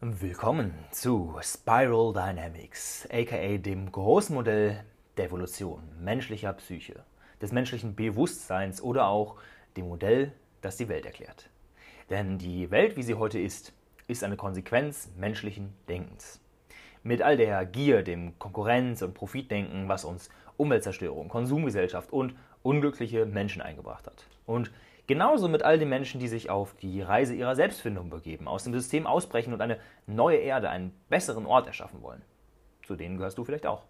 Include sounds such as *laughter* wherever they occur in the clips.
Willkommen zu Spiral Dynamics, aka dem großen Modell der Evolution menschlicher Psyche, des menschlichen Bewusstseins oder auch dem Modell, das die Welt erklärt. Denn die Welt, wie sie heute ist, ist eine Konsequenz menschlichen Denkens. Mit all der Gier, dem Konkurrenz- und Profitdenken, was uns Umweltzerstörung, Konsumgesellschaft und unglückliche Menschen eingebracht hat. Und Genauso mit all den Menschen, die sich auf die Reise ihrer Selbstfindung begeben, aus dem System ausbrechen und eine neue Erde, einen besseren Ort erschaffen wollen. Zu denen gehörst du vielleicht auch.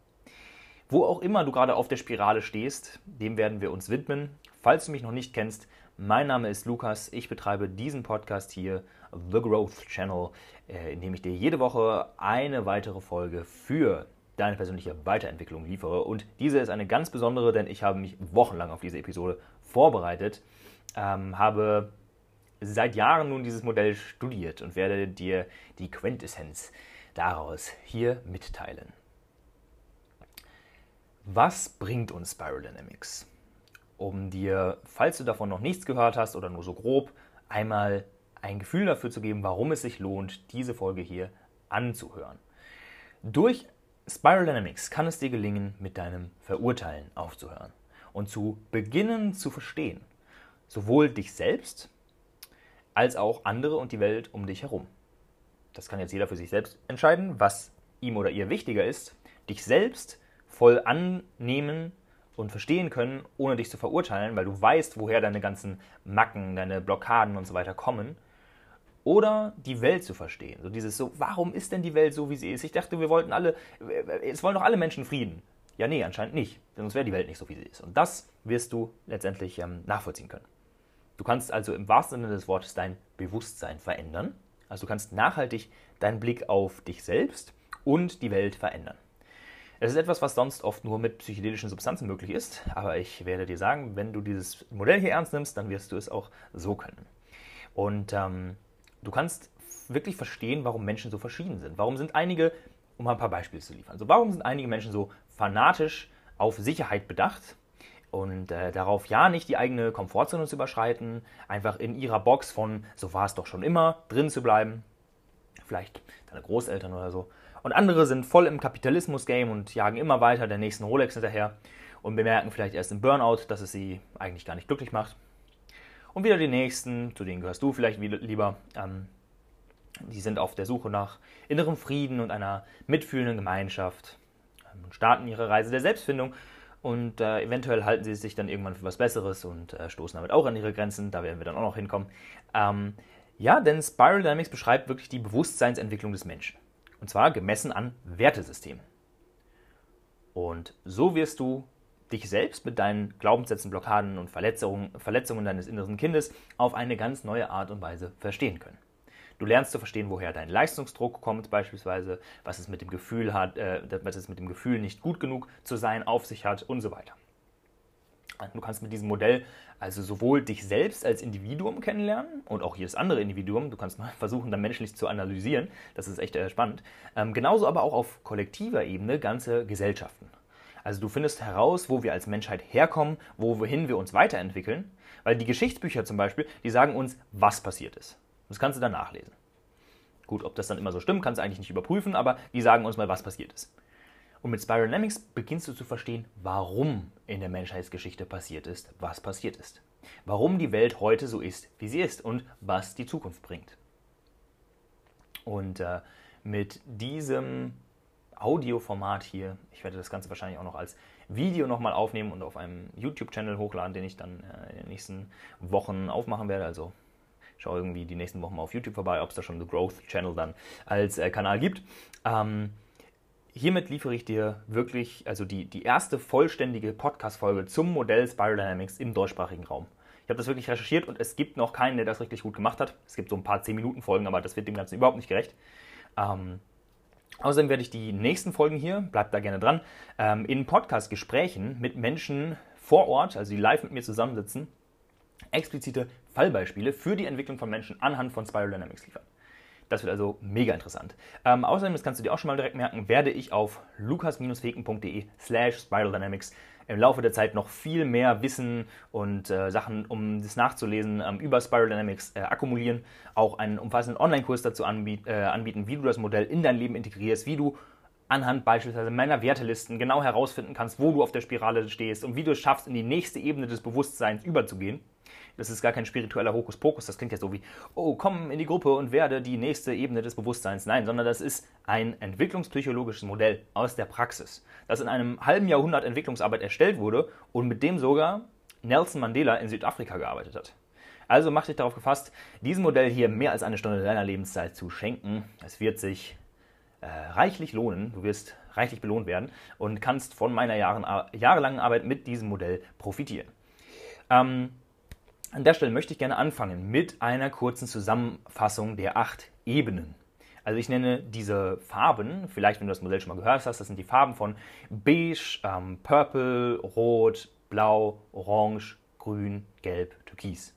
Wo auch immer du gerade auf der Spirale stehst, dem werden wir uns widmen. Falls du mich noch nicht kennst, mein Name ist Lukas. Ich betreibe diesen Podcast hier, The Growth Channel, äh, in dem ich dir jede Woche eine weitere Folge für deine persönliche Weiterentwicklung liefere. Und diese ist eine ganz besondere, denn ich habe mich wochenlang auf diese Episode vorbereitet ähm, habe seit Jahren nun dieses Modell studiert und werde dir die Quintessenz daraus hier mitteilen. Was bringt uns Spiral Dynamics? Um dir, falls du davon noch nichts gehört hast oder nur so grob, einmal ein Gefühl dafür zu geben, warum es sich lohnt, diese Folge hier anzuhören. Durch Spiral Dynamics kann es dir gelingen, mit deinem Verurteilen aufzuhören und zu beginnen zu verstehen, sowohl dich selbst als auch andere und die Welt um dich herum. Das kann jetzt jeder für sich selbst entscheiden, was ihm oder ihr wichtiger ist. Dich selbst voll annehmen und verstehen können, ohne dich zu verurteilen, weil du weißt, woher deine ganzen Macken, deine Blockaden und so weiter kommen. Oder die Welt zu verstehen. So dieses so, warum ist denn die Welt so, wie sie ist? Ich dachte, wir wollten alle, es wollen doch alle Menschen Frieden. Ja, nee, anscheinend nicht. Denn sonst wäre die Welt nicht so, wie sie ist. Und das wirst du letztendlich ähm, nachvollziehen können. Du kannst also im wahrsten Sinne des Wortes dein Bewusstsein verändern. Also du kannst nachhaltig deinen Blick auf dich selbst und die Welt verändern. Es ist etwas, was sonst oft nur mit psychedelischen Substanzen möglich ist, aber ich werde dir sagen, wenn du dieses Modell hier ernst nimmst, dann wirst du es auch so können. Und ähm, du kannst wirklich verstehen, warum Menschen so verschieden sind. Warum sind einige, um mal ein paar Beispiele zu liefern, also warum sind einige Menschen so fanatisch auf Sicherheit bedacht und äh, darauf ja nicht die eigene Komfortzone zu überschreiten, einfach in ihrer Box von so war es doch schon immer drin zu bleiben, vielleicht deine Großeltern oder so. Und andere sind voll im Kapitalismus-Game und jagen immer weiter der nächsten Rolex hinterher und bemerken vielleicht erst im Burnout, dass es sie eigentlich gar nicht glücklich macht. Und wieder die nächsten, zu denen gehörst du vielleicht lieber, ähm, die sind auf der Suche nach innerem Frieden und einer mitfühlenden Gemeinschaft ähm, und starten ihre Reise der Selbstfindung und äh, eventuell halten sie sich dann irgendwann für was Besseres und äh, stoßen damit auch an ihre Grenzen. Da werden wir dann auch noch hinkommen. Ähm, ja, denn Spiral Dynamics beschreibt wirklich die Bewusstseinsentwicklung des Menschen. Und zwar gemessen an Wertesystemen. Und so wirst du dich selbst mit deinen Glaubenssätzen, Blockaden und Verletzungen, Verletzungen deines inneren Kindes auf eine ganz neue Art und Weise verstehen können. Du lernst zu verstehen, woher dein Leistungsdruck kommt, beispielsweise, was es mit dem Gefühl hat, äh, was es mit dem Gefühl, nicht gut genug zu sein, auf sich hat und so weiter. Du kannst mit diesem Modell also sowohl dich selbst als Individuum kennenlernen und auch jedes andere Individuum. Du kannst mal *laughs* versuchen, dann menschlich zu analysieren. Das ist echt äh, spannend. Ähm, genauso aber auch auf kollektiver Ebene ganze Gesellschaften. Also du findest heraus, wo wir als Menschheit herkommen, wohin wir uns weiterentwickeln. Weil die Geschichtsbücher zum Beispiel, die sagen uns, was passiert ist. Das kannst du dann nachlesen. Gut, ob das dann immer so stimmt, kannst du eigentlich nicht überprüfen, aber die sagen uns mal, was passiert ist. Und mit Spiral Dynamics beginnst du zu verstehen, warum in der Menschheitsgeschichte passiert ist, was passiert ist. Warum die Welt heute so ist, wie sie ist und was die Zukunft bringt. Und äh, mit diesem Audioformat hier, ich werde das Ganze wahrscheinlich auch noch als Video nochmal aufnehmen und auf einem YouTube-Channel hochladen, den ich dann äh, in den nächsten Wochen aufmachen werde. Also Schau irgendwie die nächsten Wochen mal auf YouTube vorbei, ob es da schon The Growth Channel dann als äh, Kanal gibt. Ähm, hiermit liefere ich dir wirklich, also die, die erste vollständige Podcast-Folge zum Modell Spiral Dynamics im deutschsprachigen Raum. Ich habe das wirklich recherchiert und es gibt noch keinen, der das richtig gut gemacht hat. Es gibt so ein paar 10-Minuten-Folgen, aber das wird dem Ganzen überhaupt nicht gerecht. Ähm, außerdem werde ich die nächsten Folgen hier, bleibt da gerne dran, ähm, in Podcast-Gesprächen mit Menschen vor Ort, also die live mit mir zusammensitzen, explizite Fallbeispiele für die Entwicklung von Menschen anhand von Spiral Dynamics liefern. Das wird also mega interessant. Ähm, außerdem, das kannst du dir auch schon mal direkt merken, werde ich auf lukas-feken.de slash Spiral Dynamics im Laufe der Zeit noch viel mehr Wissen und äh, Sachen, um das nachzulesen, ähm, über Spiral Dynamics äh, akkumulieren, auch einen umfassenden Online-Kurs dazu anbiet, äh, anbieten, wie du das Modell in dein Leben integrierst, wie du anhand beispielsweise meiner Wertelisten genau herausfinden kannst, wo du auf der Spirale stehst und wie du es schaffst, in die nächste Ebene des Bewusstseins überzugehen. Das ist gar kein spiritueller Hokuspokus, das klingt ja so wie, oh, komm in die Gruppe und werde die nächste Ebene des Bewusstseins. Nein, sondern das ist ein entwicklungspsychologisches Modell aus der Praxis, das in einem halben Jahrhundert Entwicklungsarbeit erstellt wurde und mit dem sogar Nelson Mandela in Südafrika gearbeitet hat. Also mach dich darauf gefasst, diesem Modell hier mehr als eine Stunde deiner Lebenszeit zu schenken. Es wird sich äh, reichlich lohnen. Du wirst reichlich belohnt werden und kannst von meiner Jahren, jahrelangen Arbeit mit diesem Modell profitieren. Ähm, an der Stelle möchte ich gerne anfangen mit einer kurzen Zusammenfassung der acht Ebenen. Also ich nenne diese Farben, vielleicht wenn du das Modell schon mal gehört hast, das sind die Farben von Beige, ähm, Purple, Rot, Blau, Orange, Grün, Gelb, Türkis.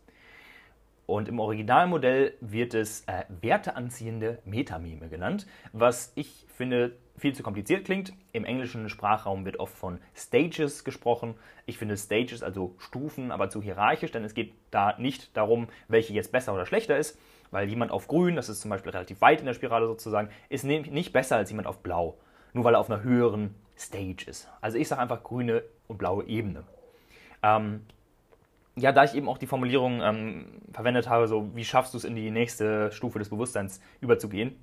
Und im Originalmodell wird es äh, werteanziehende Metamime genannt, was ich finde viel zu kompliziert klingt. Im englischen Sprachraum wird oft von Stages gesprochen. Ich finde Stages, also Stufen, aber zu hierarchisch, denn es geht da nicht darum, welche jetzt besser oder schlechter ist, weil jemand auf grün, das ist zum Beispiel relativ weit in der Spirale sozusagen, ist nicht besser als jemand auf blau, nur weil er auf einer höheren Stage ist. Also ich sage einfach grüne und blaue Ebene. Ähm, ja, da ich eben auch die Formulierung ähm, verwendet habe, so wie schaffst du es in die nächste Stufe des Bewusstseins überzugehen,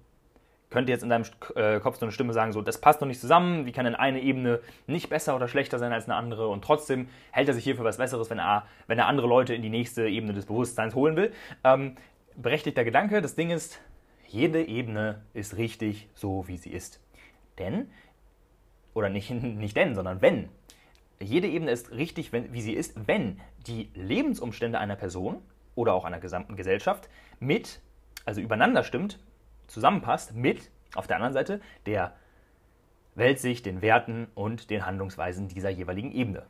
könnte jetzt in deinem äh, Kopf so eine Stimme sagen, so das passt noch nicht zusammen, wie kann denn eine Ebene nicht besser oder schlechter sein als eine andere und trotzdem hält er sich hier für was Besseres, wenn er, wenn er andere Leute in die nächste Ebene des Bewusstseins holen will. Ähm, berechtigter Gedanke, das Ding ist, jede Ebene ist richtig so, wie sie ist. Denn, oder nicht, *laughs* nicht denn, sondern wenn jede Ebene ist richtig, wenn, wie sie ist, wenn die Lebensumstände einer Person oder auch einer gesamten Gesellschaft mit, also übereinander stimmt, zusammenpasst mit, auf der anderen Seite, der Weltsicht, den Werten und den Handlungsweisen dieser jeweiligen Ebene.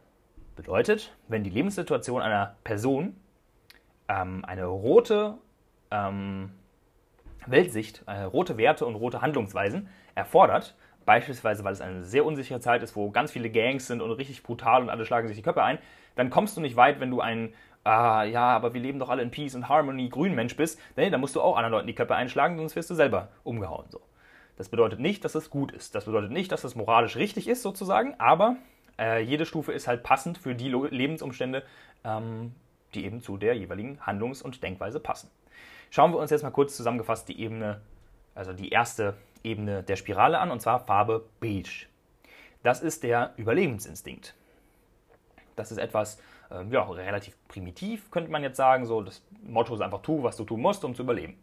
Bedeutet, wenn die Lebenssituation einer Person ähm, eine rote ähm, Weltsicht, äh, rote Werte und rote Handlungsweisen erfordert, beispielsweise weil es eine sehr unsichere Zeit ist, wo ganz viele Gangs sind und richtig brutal und alle schlagen sich die Köpfe ein, dann kommst du nicht weit, wenn du ein ah, ja, aber wir leben doch alle in Peace und Harmony, Grünmensch bist, nee, dann musst du auch anderen Leuten die Köpfe einschlagen, sonst wirst du selber umgehauen. So. Das bedeutet nicht, dass es gut ist. Das bedeutet nicht, dass es moralisch richtig ist, sozusagen, aber äh, jede Stufe ist halt passend für die Lebensumstände, ähm, die eben zu der jeweiligen Handlungs- und Denkweise passen. Schauen wir uns jetzt mal kurz zusammengefasst die Ebene, also die erste Ebene der Spirale an, und zwar Farbe Beige. Das ist der Überlebensinstinkt. Das ist etwas, äh, ja, relativ primitiv, könnte man jetzt sagen. So, das Motto ist einfach, tu, was du tun musst, um zu überleben.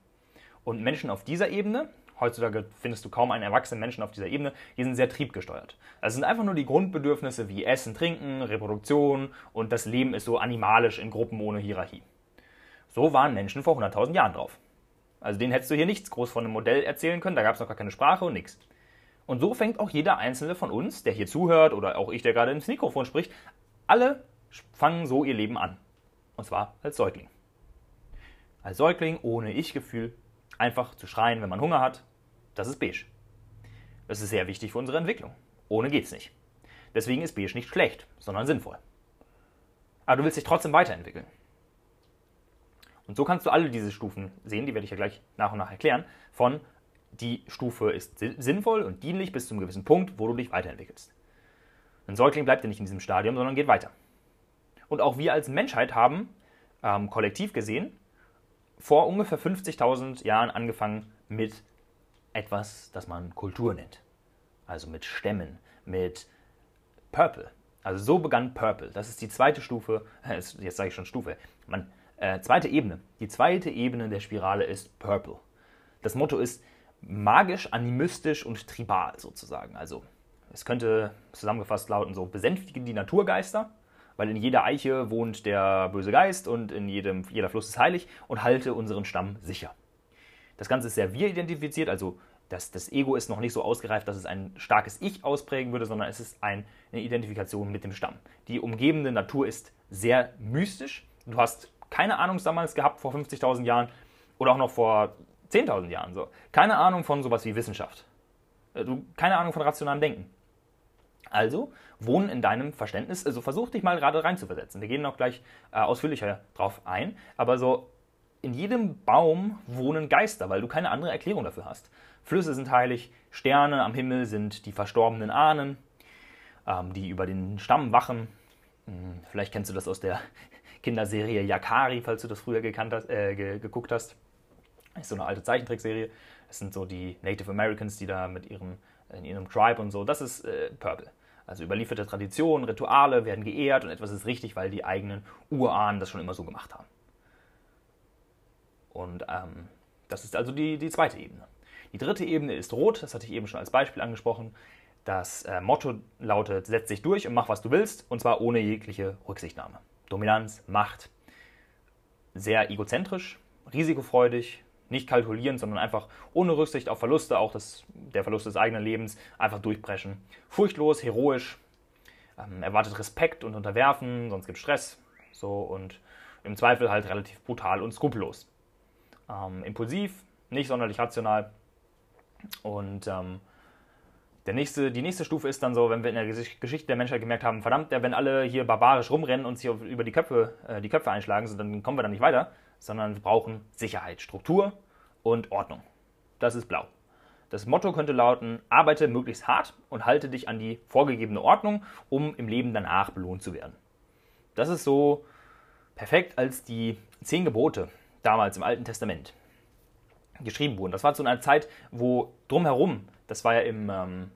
Und Menschen auf dieser Ebene, heutzutage findest du kaum einen erwachsenen Menschen auf dieser Ebene, die sind sehr triebgesteuert. Das sind einfach nur die Grundbedürfnisse wie Essen, Trinken, Reproduktion und das Leben ist so animalisch in Gruppen ohne Hierarchie. So waren Menschen vor 100.000 Jahren drauf. Also denen hättest du hier nichts groß von einem Modell erzählen können, da gab es noch gar keine Sprache und nichts. Und so fängt auch jeder einzelne von uns, der hier zuhört oder auch ich, der gerade ins Mikrofon spricht, alle fangen so ihr Leben an. Und zwar als Säugling. Als Säugling ohne Ich-Gefühl, einfach zu schreien, wenn man Hunger hat, das ist beige. Das ist sehr wichtig für unsere Entwicklung. Ohne geht's nicht. Deswegen ist beige nicht schlecht, sondern sinnvoll. Aber du willst dich trotzdem weiterentwickeln. Und so kannst du alle diese Stufen sehen, die werde ich ja gleich nach und nach erklären, von die Stufe ist sinnvoll und dienlich bis zu einem gewissen Punkt, wo du dich weiterentwickelst. Ein Säugling bleibt ja nicht in diesem Stadium, sondern geht weiter. Und auch wir als Menschheit haben, ähm, kollektiv gesehen, vor ungefähr 50.000 Jahren angefangen mit etwas, das man Kultur nennt. Also mit Stämmen, mit Purple. Also so begann Purple. Das ist die zweite Stufe, *laughs* jetzt sage ich schon Stufe, man äh, zweite Ebene. Die zweite Ebene der Spirale ist Purple. Das Motto ist magisch, animistisch und tribal sozusagen. Also es könnte zusammengefasst lauten so, besänftigen die Naturgeister, weil in jeder Eiche wohnt der böse Geist und in jedem, jeder Fluss ist heilig und halte unseren Stamm sicher. Das Ganze ist sehr wir-identifiziert, also das, das Ego ist noch nicht so ausgereift, dass es ein starkes Ich ausprägen würde, sondern es ist ein, eine Identifikation mit dem Stamm. Die umgebende Natur ist sehr mystisch. Du hast keine Ahnung damals gehabt vor 50.000 Jahren oder auch noch vor 10.000 Jahren. So. Keine Ahnung von sowas wie Wissenschaft. Äh, du, keine Ahnung von rationalem Denken. Also wohnen in deinem Verständnis, also versuch dich mal gerade reinzuversetzen. Wir gehen noch gleich äh, ausführlicher drauf ein, aber so in jedem Baum wohnen Geister, weil du keine andere Erklärung dafür hast. Flüsse sind heilig, Sterne am Himmel sind die verstorbenen Ahnen, ähm, die über den Stamm wachen. Hm, vielleicht kennst du das aus der *laughs* Kinderserie Yakari, falls du das früher hast, äh, ge geguckt hast. Das ist so eine alte Zeichentrickserie. Das sind so die Native Americans, die da mit ihrem, in ihrem Tribe und so. Das ist äh, Purple. Also überlieferte Traditionen, Rituale werden geehrt und etwas ist richtig, weil die eigenen Urahnen das schon immer so gemacht haben. Und ähm, das ist also die, die zweite Ebene. Die dritte Ebene ist rot, das hatte ich eben schon als Beispiel angesprochen. Das äh, Motto lautet, setz dich durch und mach, was du willst, und zwar ohne jegliche Rücksichtnahme. Dominanz, Macht, sehr egozentrisch, risikofreudig, nicht kalkulieren, sondern einfach ohne Rücksicht auf Verluste, auch das, der Verlust des eigenen Lebens, einfach durchbrechen. Furchtlos, heroisch, ähm, erwartet Respekt und Unterwerfen, sonst gibt es Stress. So und im Zweifel halt relativ brutal und skrupellos. Ähm, impulsiv, nicht sonderlich rational. Und ähm, der nächste, die nächste Stufe ist dann so, wenn wir in der Geschichte der Menschheit gemerkt haben, verdammt, wenn alle hier barbarisch rumrennen und sich über die Köpfe, äh, die Köpfe einschlagen, so, dann kommen wir da nicht weiter, sondern wir brauchen Sicherheit, Struktur und Ordnung. Das ist blau. Das Motto könnte lauten, arbeite möglichst hart und halte dich an die vorgegebene Ordnung, um im Leben danach belohnt zu werden. Das ist so perfekt, als die zehn Gebote damals im Alten Testament geschrieben wurden. Das war zu einer Zeit, wo drumherum, das war ja im, ähm,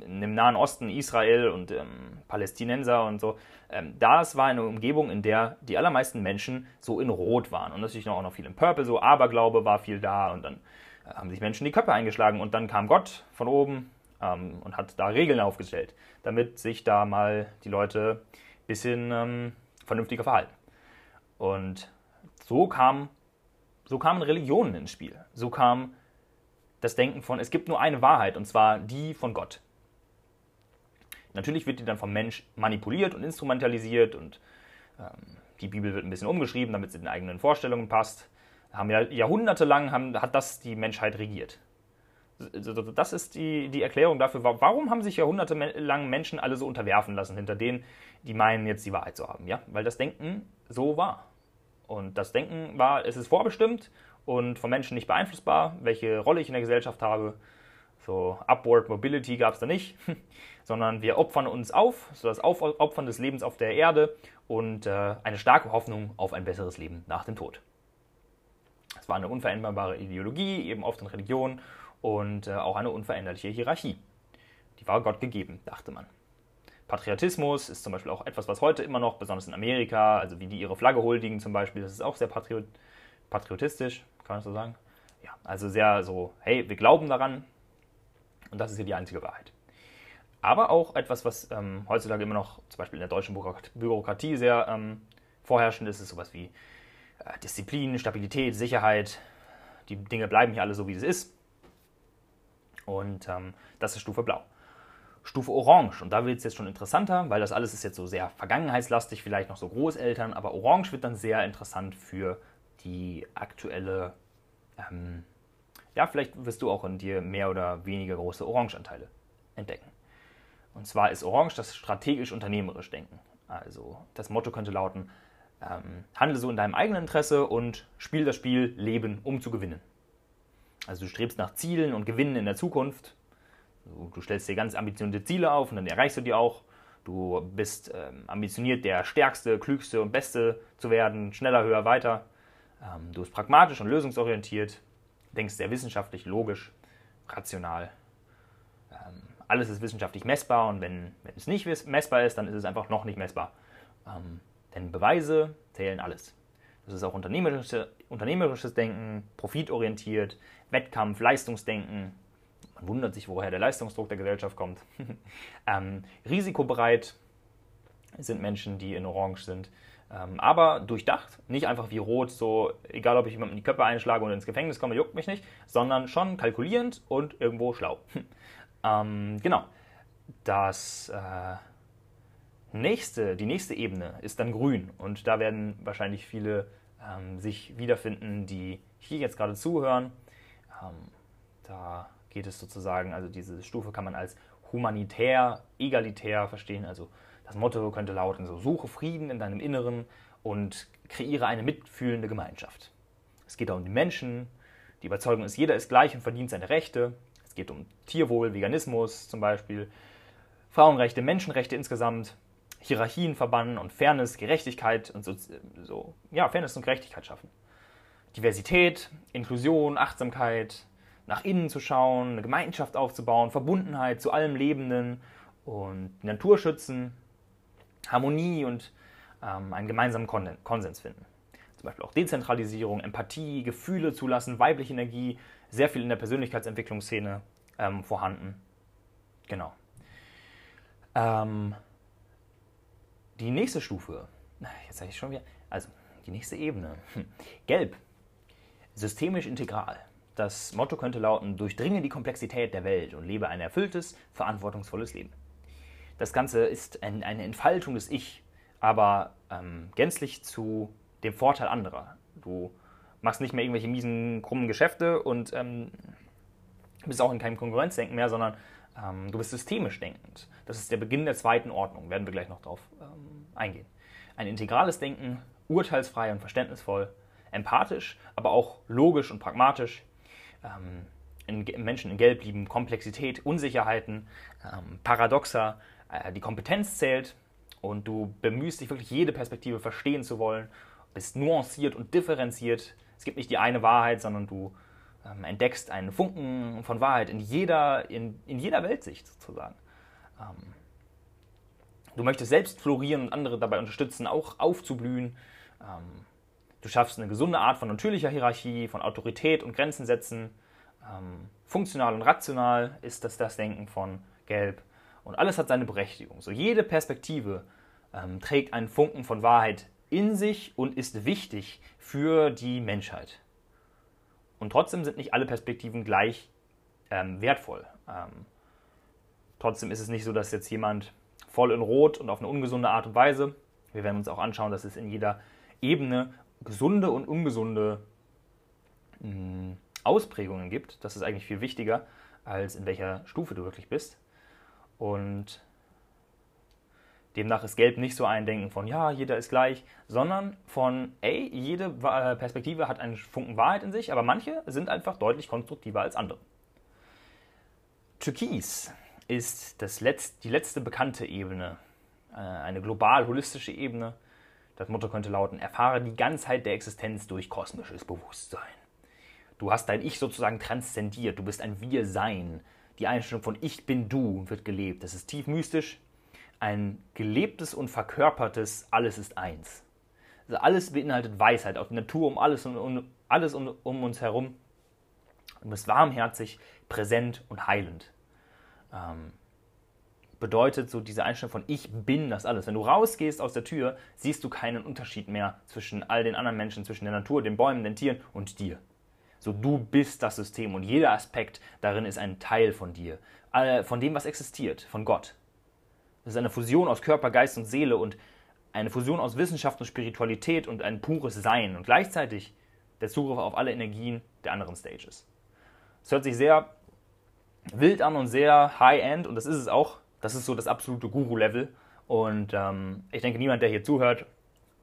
im Nahen Osten, Israel und ähm, Palästinenser und so, ähm, das war eine Umgebung, in der die allermeisten Menschen so in Rot waren. Und natürlich auch noch viel in Purple, so Aberglaube war viel da und dann äh, haben sich Menschen die Köpfe eingeschlagen und dann kam Gott von oben ähm, und hat da Regeln aufgestellt, damit sich da mal die Leute ein bisschen ähm, vernünftiger verhalten. Und so kam so kamen Religionen ins Spiel. So kam das Denken von, es gibt nur eine Wahrheit, und zwar die von Gott. Natürlich wird die dann vom Mensch manipuliert und instrumentalisiert und ähm, die Bibel wird ein bisschen umgeschrieben, damit sie den eigenen Vorstellungen passt. Haben ja jahrhundertelang haben, hat das die Menschheit regiert. Das ist die, die Erklärung dafür, warum haben sich jahrhundertelang Menschen alle so unterwerfen lassen hinter denen, die meinen, jetzt die Wahrheit zu haben. Ja? Weil das Denken so war. Und das Denken war, es ist vorbestimmt und vom Menschen nicht beeinflussbar, welche Rolle ich in der Gesellschaft habe. So Upward Mobility gab es da nicht, *laughs* sondern wir opfern uns auf, so das Aufopfern des Lebens auf der Erde und äh, eine starke Hoffnung auf ein besseres Leben nach dem Tod. Es war eine unveränderbare Ideologie, eben oft in Religion und äh, auch eine unveränderliche Hierarchie. Die war Gott gegeben, dachte man. Patriotismus ist zum Beispiel auch etwas, was heute immer noch, besonders in Amerika, also wie die ihre Flagge huldigen zum Beispiel, das ist auch sehr patriot patriotistisch, kann man so sagen. Ja, also sehr so, hey, wir glauben daran und das ist hier die einzige Wahrheit. Aber auch etwas, was ähm, heutzutage immer noch, zum Beispiel in der deutschen Bürokratie sehr ähm, vorherrschend ist, ist sowas wie äh, Disziplin, Stabilität, Sicherheit. Die Dinge bleiben hier alle so, wie es ist. Und ähm, das ist Stufe Blau. Stufe Orange. Und da wird es jetzt schon interessanter, weil das alles ist jetzt so sehr vergangenheitslastig, vielleicht noch so Großeltern, aber Orange wird dann sehr interessant für die aktuelle, ähm, ja, vielleicht wirst du auch in dir mehr oder weniger große Orangeanteile entdecken. Und zwar ist Orange das strategisch-unternehmerisch Denken. Also das Motto könnte lauten, ähm, handle so in deinem eigenen Interesse und spiel das Spiel Leben, um zu gewinnen. Also du strebst nach Zielen und Gewinnen in der Zukunft, Du, du stellst dir ganz ambitionierte Ziele auf und dann erreichst du die auch. Du bist ähm, ambitioniert, der Stärkste, Klügste und Beste zu werden, schneller, höher, weiter. Ähm, du bist pragmatisch und lösungsorientiert, denkst sehr wissenschaftlich, logisch, rational. Alles ist wissenschaftlich messbar und wenn, wenn es nicht messbar ist, dann ist es einfach noch nicht messbar. Ähm, denn Beweise zählen alles. Das ist auch unternehmerisches, unternehmerisches Denken, profitorientiert, Wettkampf, Leistungsdenken, man wundert sich, woher der Leistungsdruck der Gesellschaft kommt. *laughs* ähm, risikobereit sind Menschen, die in Orange sind. Ähm, aber durchdacht, nicht einfach wie rot, so egal ob ich jemandem die Köpfe einschlage und ins Gefängnis komme, juckt mich nicht, sondern schon kalkulierend und irgendwo schlau. *laughs* ähm, genau. Das äh, nächste, die nächste Ebene ist dann grün und da werden wahrscheinlich viele ähm, sich wiederfinden, die hier jetzt gerade zuhören. Ähm, da geht es sozusagen, also diese Stufe kann man als humanitär, egalitär verstehen. Also das Motto könnte lauten, so suche Frieden in deinem Inneren und kreiere eine mitfühlende Gemeinschaft. Es geht auch um die Menschen. Die Überzeugung ist, jeder ist gleich und verdient seine Rechte. Es geht um Tierwohl, Veganismus zum Beispiel, Frauenrechte, Menschenrechte insgesamt, Hierarchien verbannen und Fairness, Gerechtigkeit und so, so ja, Fairness und Gerechtigkeit schaffen. Diversität, Inklusion, Achtsamkeit, nach innen zu schauen, eine Gemeinschaft aufzubauen, Verbundenheit zu allem Lebenden und Natur schützen, Harmonie und ähm, einen gemeinsamen Konsens finden. Zum Beispiel auch Dezentralisierung, Empathie, Gefühle zulassen, weibliche Energie, sehr viel in der Persönlichkeitsentwicklungsszene ähm, vorhanden. Genau. Ähm, die nächste Stufe, jetzt sage ich schon wieder, also die nächste Ebene, hm, Gelb, systemisch integral. Das Motto könnte lauten, durchdringe die Komplexität der Welt und lebe ein erfülltes, verantwortungsvolles Leben. Das Ganze ist ein, eine Entfaltung des Ich, aber ähm, gänzlich zu dem Vorteil anderer. Du machst nicht mehr irgendwelche miesen, krummen Geschäfte und ähm, bist auch in keinem Konkurrenzdenken mehr, sondern ähm, du bist systemisch denkend. Das ist der Beginn der zweiten Ordnung, werden wir gleich noch darauf ähm, eingehen. Ein integrales Denken, urteilsfrei und verständnisvoll, empathisch, aber auch logisch und pragmatisch. Ähm, in, Menschen in Gelb lieben Komplexität, Unsicherheiten, ähm, Paradoxa. Äh, die Kompetenz zählt und du bemühst dich wirklich jede Perspektive verstehen zu wollen, bist nuanciert und differenziert. Es gibt nicht die eine Wahrheit, sondern du ähm, entdeckst einen Funken von Wahrheit in jeder, in, in jeder Weltsicht sozusagen. Ähm, du möchtest selbst florieren und andere dabei unterstützen, auch aufzublühen. Ähm, Du schaffst eine gesunde Art von natürlicher Hierarchie, von Autorität und Grenzen setzen. Ähm, funktional und rational ist das das Denken von Gelb. Und alles hat seine Berechtigung. So jede Perspektive ähm, trägt einen Funken von Wahrheit in sich und ist wichtig für die Menschheit. Und trotzdem sind nicht alle Perspektiven gleich ähm, wertvoll. Ähm, trotzdem ist es nicht so, dass jetzt jemand voll in Rot und auf eine ungesunde Art und Weise, wir werden uns auch anschauen, dass es in jeder Ebene gesunde und ungesunde mh, hm, Ausprägungen gibt. Das ist eigentlich viel wichtiger, als in welcher Stufe du wirklich bist. Und demnach ist Gelb nicht so ein Denken von, ja, jeder ist gleich, sondern von, ey, jede äh, Perspektive hat einen Funken Wahrheit in sich, aber manche sind einfach deutlich konstruktiver als andere. Türkis ist das Letz-, die letzte bekannte Ebene, äh, eine global holistische Ebene, das Motto könnte lauten, erfahre die Ganzheit der Existenz durch kosmisches Bewusstsein. Du hast dein Ich sozusagen transzendiert, du bist ein Wir-Sein. Die Einstellung von Ich bin du wird gelebt. Das ist tief mystisch, ein gelebtes und verkörpertes Alles ist eins. Also alles beinhaltet Weisheit, auch die Natur um alles, und, um, alles um, um uns herum. Du bist warmherzig, präsent und heilend. Ähm, bedeutet so diese Einstellung von ich bin das alles. Wenn du rausgehst aus der Tür, siehst du keinen Unterschied mehr zwischen all den anderen Menschen, zwischen der Natur, den Bäumen, den Tieren und dir. So du bist das System und jeder Aspekt darin ist ein Teil von dir, von dem, was existiert, von Gott. Das ist eine Fusion aus Körper, Geist und Seele und eine Fusion aus Wissenschaft und Spiritualität und ein pures Sein und gleichzeitig der Zugriff auf alle Energien der anderen Stages. Es hört sich sehr wild an und sehr high-end und das ist es auch das ist so das absolute Guru-Level. Und ähm, ich denke, niemand, der hier zuhört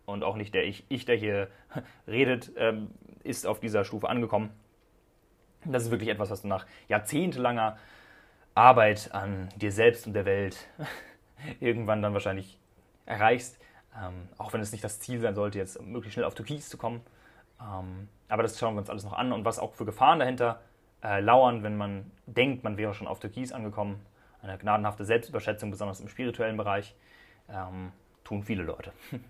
und auch nicht der ich, ich der hier *laughs* redet, ähm, ist auf dieser Stufe angekommen. Das ist wirklich etwas, was du nach jahrzehntelanger Arbeit an dir selbst und der Welt *laughs* irgendwann dann wahrscheinlich erreichst. Ähm, auch wenn es nicht das Ziel sein sollte, jetzt möglichst schnell auf Türkis zu kommen. Ähm, aber das schauen wir uns alles noch an und was auch für Gefahren dahinter äh, lauern, wenn man denkt, man wäre schon auf Türkis angekommen eine gnadenhafte Selbstüberschätzung, besonders im spirituellen Bereich, ähm, tun viele Leute. *laughs*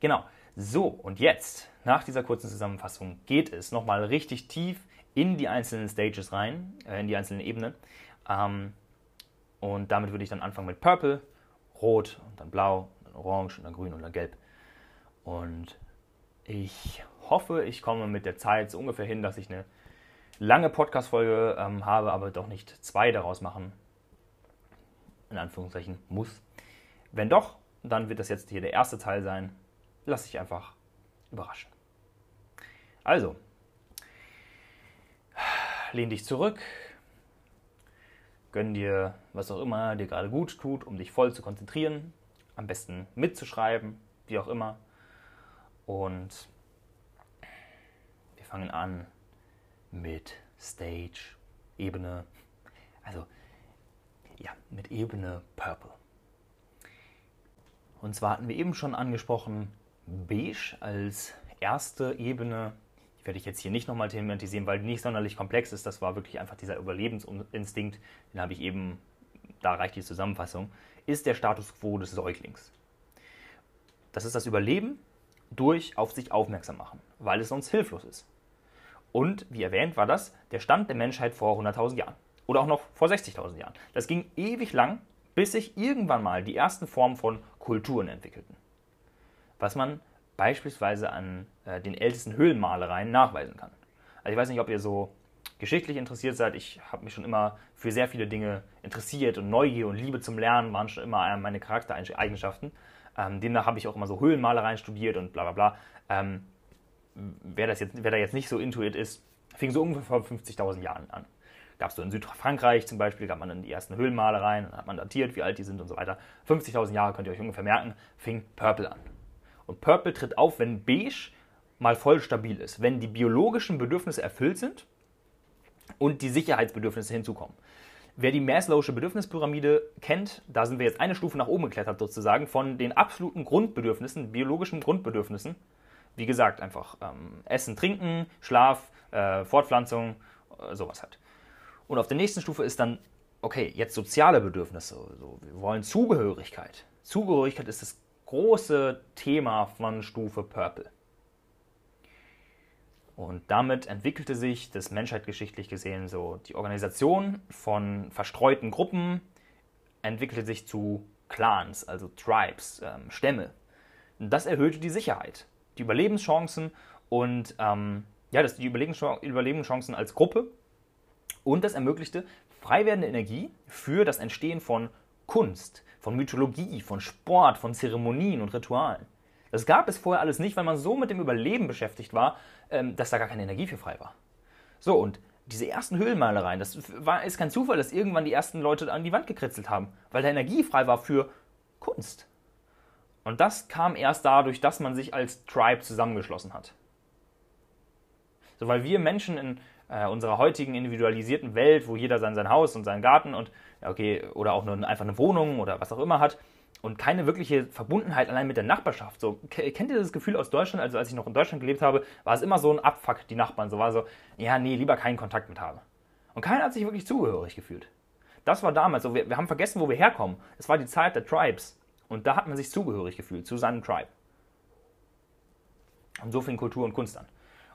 genau. So, und jetzt, nach dieser kurzen Zusammenfassung, geht es nochmal richtig tief in die einzelnen Stages rein, äh, in die einzelnen Ebenen. Ähm, und damit würde ich dann anfangen mit Purple, Rot und dann Blau, dann Orange und dann Grün und dann Gelb. Und ich hoffe, ich komme mit der Zeit so ungefähr hin, dass ich eine lange Podcast-Folge ähm, habe, aber doch nicht zwei daraus machen in Anführungszeichen muss. Wenn doch, dann wird das jetzt hier der erste Teil sein. Lass dich einfach überraschen. Also, lehn dich zurück, Gönn dir, was auch immer dir gerade gut tut, um dich voll zu konzentrieren. Am besten mitzuschreiben, wie auch immer. Und wir fangen an mit Stage, Ebene, also ja, mit Ebene Purple. Und zwar hatten wir eben schon angesprochen, Beige als erste Ebene, werde ich jetzt hier nicht nochmal thematisieren, weil die nicht sonderlich komplex ist. Das war wirklich einfach dieser Überlebensinstinkt, den habe ich eben, da reicht die Zusammenfassung, ist der Status quo des Säuglings. Das ist das Überleben durch auf sich aufmerksam machen, weil es sonst hilflos ist. Und wie erwähnt war das der Stand der Menschheit vor 100.000 Jahren oder auch noch vor 60.000 Jahren. Das ging ewig lang, bis sich irgendwann mal die ersten Formen von Kulturen entwickelten. Was man beispielsweise an äh, den ältesten Höhlenmalereien nachweisen kann. Also ich weiß nicht, ob ihr so geschichtlich interessiert seid. Ich habe mich schon immer für sehr viele Dinge interessiert und Neugier und Liebe zum Lernen waren schon immer meine Charaktereigenschaften. Ähm, demnach habe ich auch immer so Höhlenmalereien studiert und bla bla bla. Ähm, wer, das jetzt, wer da jetzt nicht so intuit ist, fing so ungefähr vor 50.000 Jahren an. Gab es so in Südfrankreich zum Beispiel, gab man dann die ersten Höhlenmalereien, dann hat man datiert, wie alt die sind und so weiter. 50.000 Jahre könnt ihr euch ungefähr merken, fing Purple an. Und Purple tritt auf, wenn Beige mal voll stabil ist, wenn die biologischen Bedürfnisse erfüllt sind und die Sicherheitsbedürfnisse hinzukommen. Wer die Maslow'sche Bedürfnispyramide kennt, da sind wir jetzt eine Stufe nach oben geklettert sozusagen von den absoluten Grundbedürfnissen, biologischen Grundbedürfnissen. Wie gesagt, einfach ähm, Essen, Trinken, Schlaf, äh, Fortpflanzung, äh, sowas halt. Und auf der nächsten Stufe ist dann, okay, jetzt soziale Bedürfnisse. So, wir wollen Zugehörigkeit. Zugehörigkeit ist das große Thema von Stufe Purple. Und damit entwickelte sich das menschheitgeschichtlich gesehen so die Organisation von verstreuten Gruppen entwickelte sich zu Clans, also Tribes, ähm, Stämme. Und das erhöhte die Sicherheit, die Überlebenschancen und ähm, ja, das die Überlebenschancen als Gruppe und das ermöglichte frei werdende Energie für das Entstehen von Kunst, von Mythologie, von Sport, von Zeremonien und Ritualen. Das gab es vorher alles nicht, weil man so mit dem Überleben beschäftigt war, ähm, dass da gar keine Energie für frei war. So, und diese ersten Höhlenmalereien, das war, ist kein Zufall, dass irgendwann die ersten Leute an die Wand gekritzelt haben, weil da Energie frei war für Kunst. Und das kam erst dadurch, dass man sich als Tribe zusammengeschlossen hat. So, weil wir Menschen in äh, unserer heutigen individualisierten Welt, wo jeder sein, sein Haus und seinen Garten und ja, okay, oder auch nur einfach eine Wohnung oder was auch immer hat und keine wirkliche Verbundenheit allein mit der Nachbarschaft. So, kennt ihr das Gefühl aus Deutschland? Also als ich noch in Deutschland gelebt habe, war es immer so ein Abfuck, die Nachbarn. So war so, ja, nee, lieber keinen Kontakt mit haben. Und keiner hat sich wirklich zugehörig gefühlt. Das war damals so. Wir, wir haben vergessen, wo wir herkommen. Es war die Zeit der Tribes. Und da hat man sich zugehörig gefühlt zu seinem Tribe. Und so fing Kultur und Kunst an.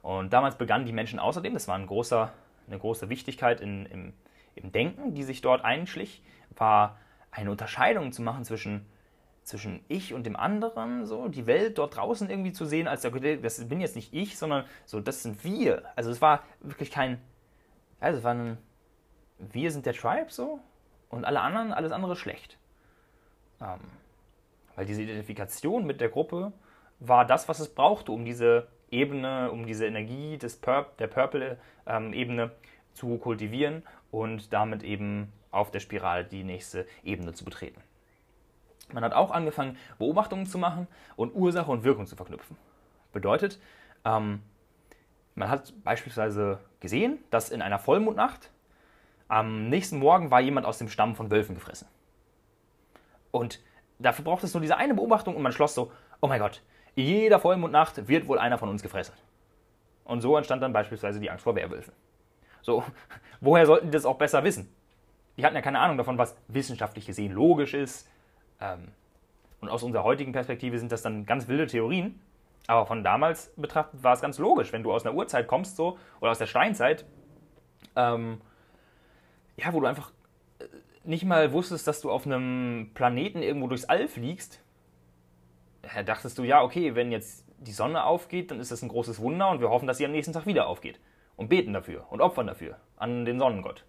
Und damals begannen die Menschen außerdem, das war ein großer, eine große Wichtigkeit in, im, im Denken, die sich dort einschlich, war eine Unterscheidung zu machen zwischen, zwischen ich und dem anderen, so die Welt dort draußen irgendwie zu sehen, als das bin jetzt nicht ich, sondern so, das sind wir. Also es war wirklich kein, also es war ein, wir sind der Tribe so und alle anderen, alles andere schlecht. Ähm, weil diese Identifikation mit der Gruppe war das, was es brauchte, um diese Ebene, um diese Energie des Pur der Purple-Ebene ähm, zu kultivieren und damit eben auf der Spirale die nächste Ebene zu betreten. Man hat auch angefangen, Beobachtungen zu machen und Ursache und Wirkung zu verknüpfen. Bedeutet, ähm, man hat beispielsweise gesehen, dass in einer Vollmondnacht am nächsten Morgen war jemand aus dem Stamm von Wölfen gefressen. Und dafür braucht es nur diese eine Beobachtung und man schloss so, oh mein Gott, jeder Vollmondnacht wird wohl einer von uns gefressen. Und so entstand dann beispielsweise die Angst vor Werwölfen. So, *laughs* woher sollten die das auch besser wissen? Die hatten ja keine Ahnung davon, was wissenschaftlich gesehen logisch ist. Ähm, und aus unserer heutigen Perspektive sind das dann ganz wilde Theorien. Aber von damals betrachtet war es ganz logisch, wenn du aus einer Urzeit kommst, so, oder aus der Steinzeit, ähm, ja, wo du einfach äh, nicht mal wusstest, dass du auf einem Planeten irgendwo durchs All fliegst, da dachtest du, ja, okay, wenn jetzt die Sonne aufgeht, dann ist das ein großes Wunder und wir hoffen, dass sie am nächsten Tag wieder aufgeht. Und beten dafür und opfern dafür an den Sonnengott.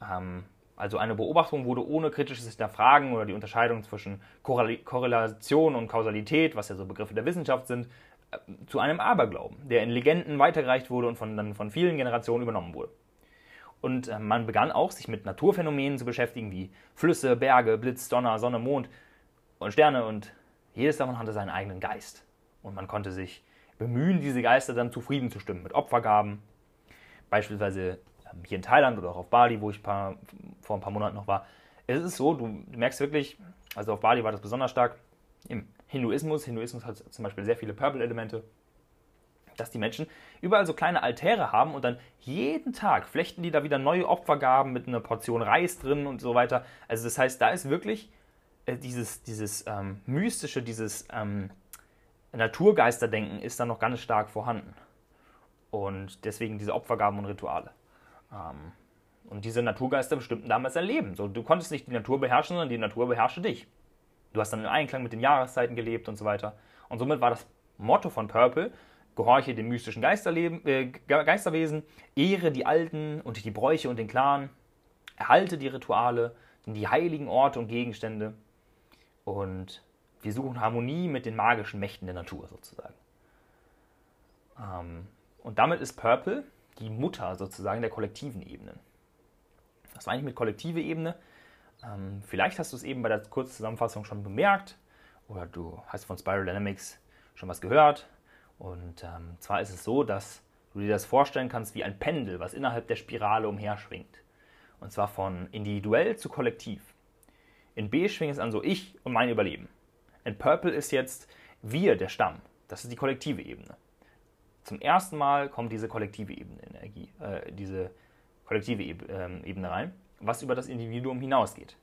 Ähm, also eine Beobachtung wurde ohne kritisches Hinterfragen oder die Unterscheidung zwischen Korrelation und Kausalität, was ja so Begriffe der Wissenschaft sind, äh, zu einem Aberglauben, der in Legenden weitergereicht wurde und von, dann von vielen Generationen übernommen wurde. Und äh, man begann auch, sich mit Naturphänomenen zu beschäftigen, wie Flüsse, Berge, Blitz, Donner, Sonne, Mond und Sterne. Und jedes davon hatte seinen eigenen Geist. Und man konnte sich bemühen, diese Geister dann zufrieden zu stimmen mit Opfergaben. Beispielsweise hier in Thailand oder auch auf Bali, wo ich paar, vor ein paar Monaten noch war. Es ist so, du merkst wirklich, also auf Bali war das besonders stark, im Hinduismus, Hinduismus hat zum Beispiel sehr viele Purple-Elemente, dass die Menschen überall so kleine Altäre haben und dann jeden Tag flechten die da wieder neue Opfergaben mit einer Portion Reis drin und so weiter. Also das heißt, da ist wirklich äh, dieses, dieses ähm, mystische, dieses ähm, Naturgeisterdenken ist da noch ganz stark vorhanden. Und deswegen diese Opfergaben und Rituale. Ähm, und diese Naturgeister bestimmten damals dein Leben. So, du konntest nicht die Natur beherrschen, sondern die Natur beherrschte dich. Du hast dann im Einklang mit den Jahreszeiten gelebt und so weiter. Und somit war das Motto von Purple, gehorche dem mystischen Geisterleben, äh, Geisterwesen, ehre die Alten und die Bräuche und den Clan, erhalte die Rituale, die heiligen Orte und Gegenstände und wir suchen Harmonie mit den magischen Mächten der Natur sozusagen. Ähm, und damit ist Purple die Mutter sozusagen der kollektiven Ebenen. Was meine ich mit kollektive Ebene? Ähm, vielleicht hast du es eben bei der Kurzzusammenfassung schon bemerkt oder du hast von Spiral Dynamics schon was gehört. Und ähm, zwar ist es so, dass du dir das vorstellen kannst wie ein Pendel, was innerhalb der Spirale umherschwingt. Und zwar von individuell zu kollektiv. In B schwingt es an so ich und mein Überleben. In Purple ist jetzt wir der Stamm. Das ist die kollektive Ebene. Zum ersten Mal kommt diese kollektive Ebene Energie, äh, diese kollektive ähm, Ebene rein, was über das Individuum hinausgeht.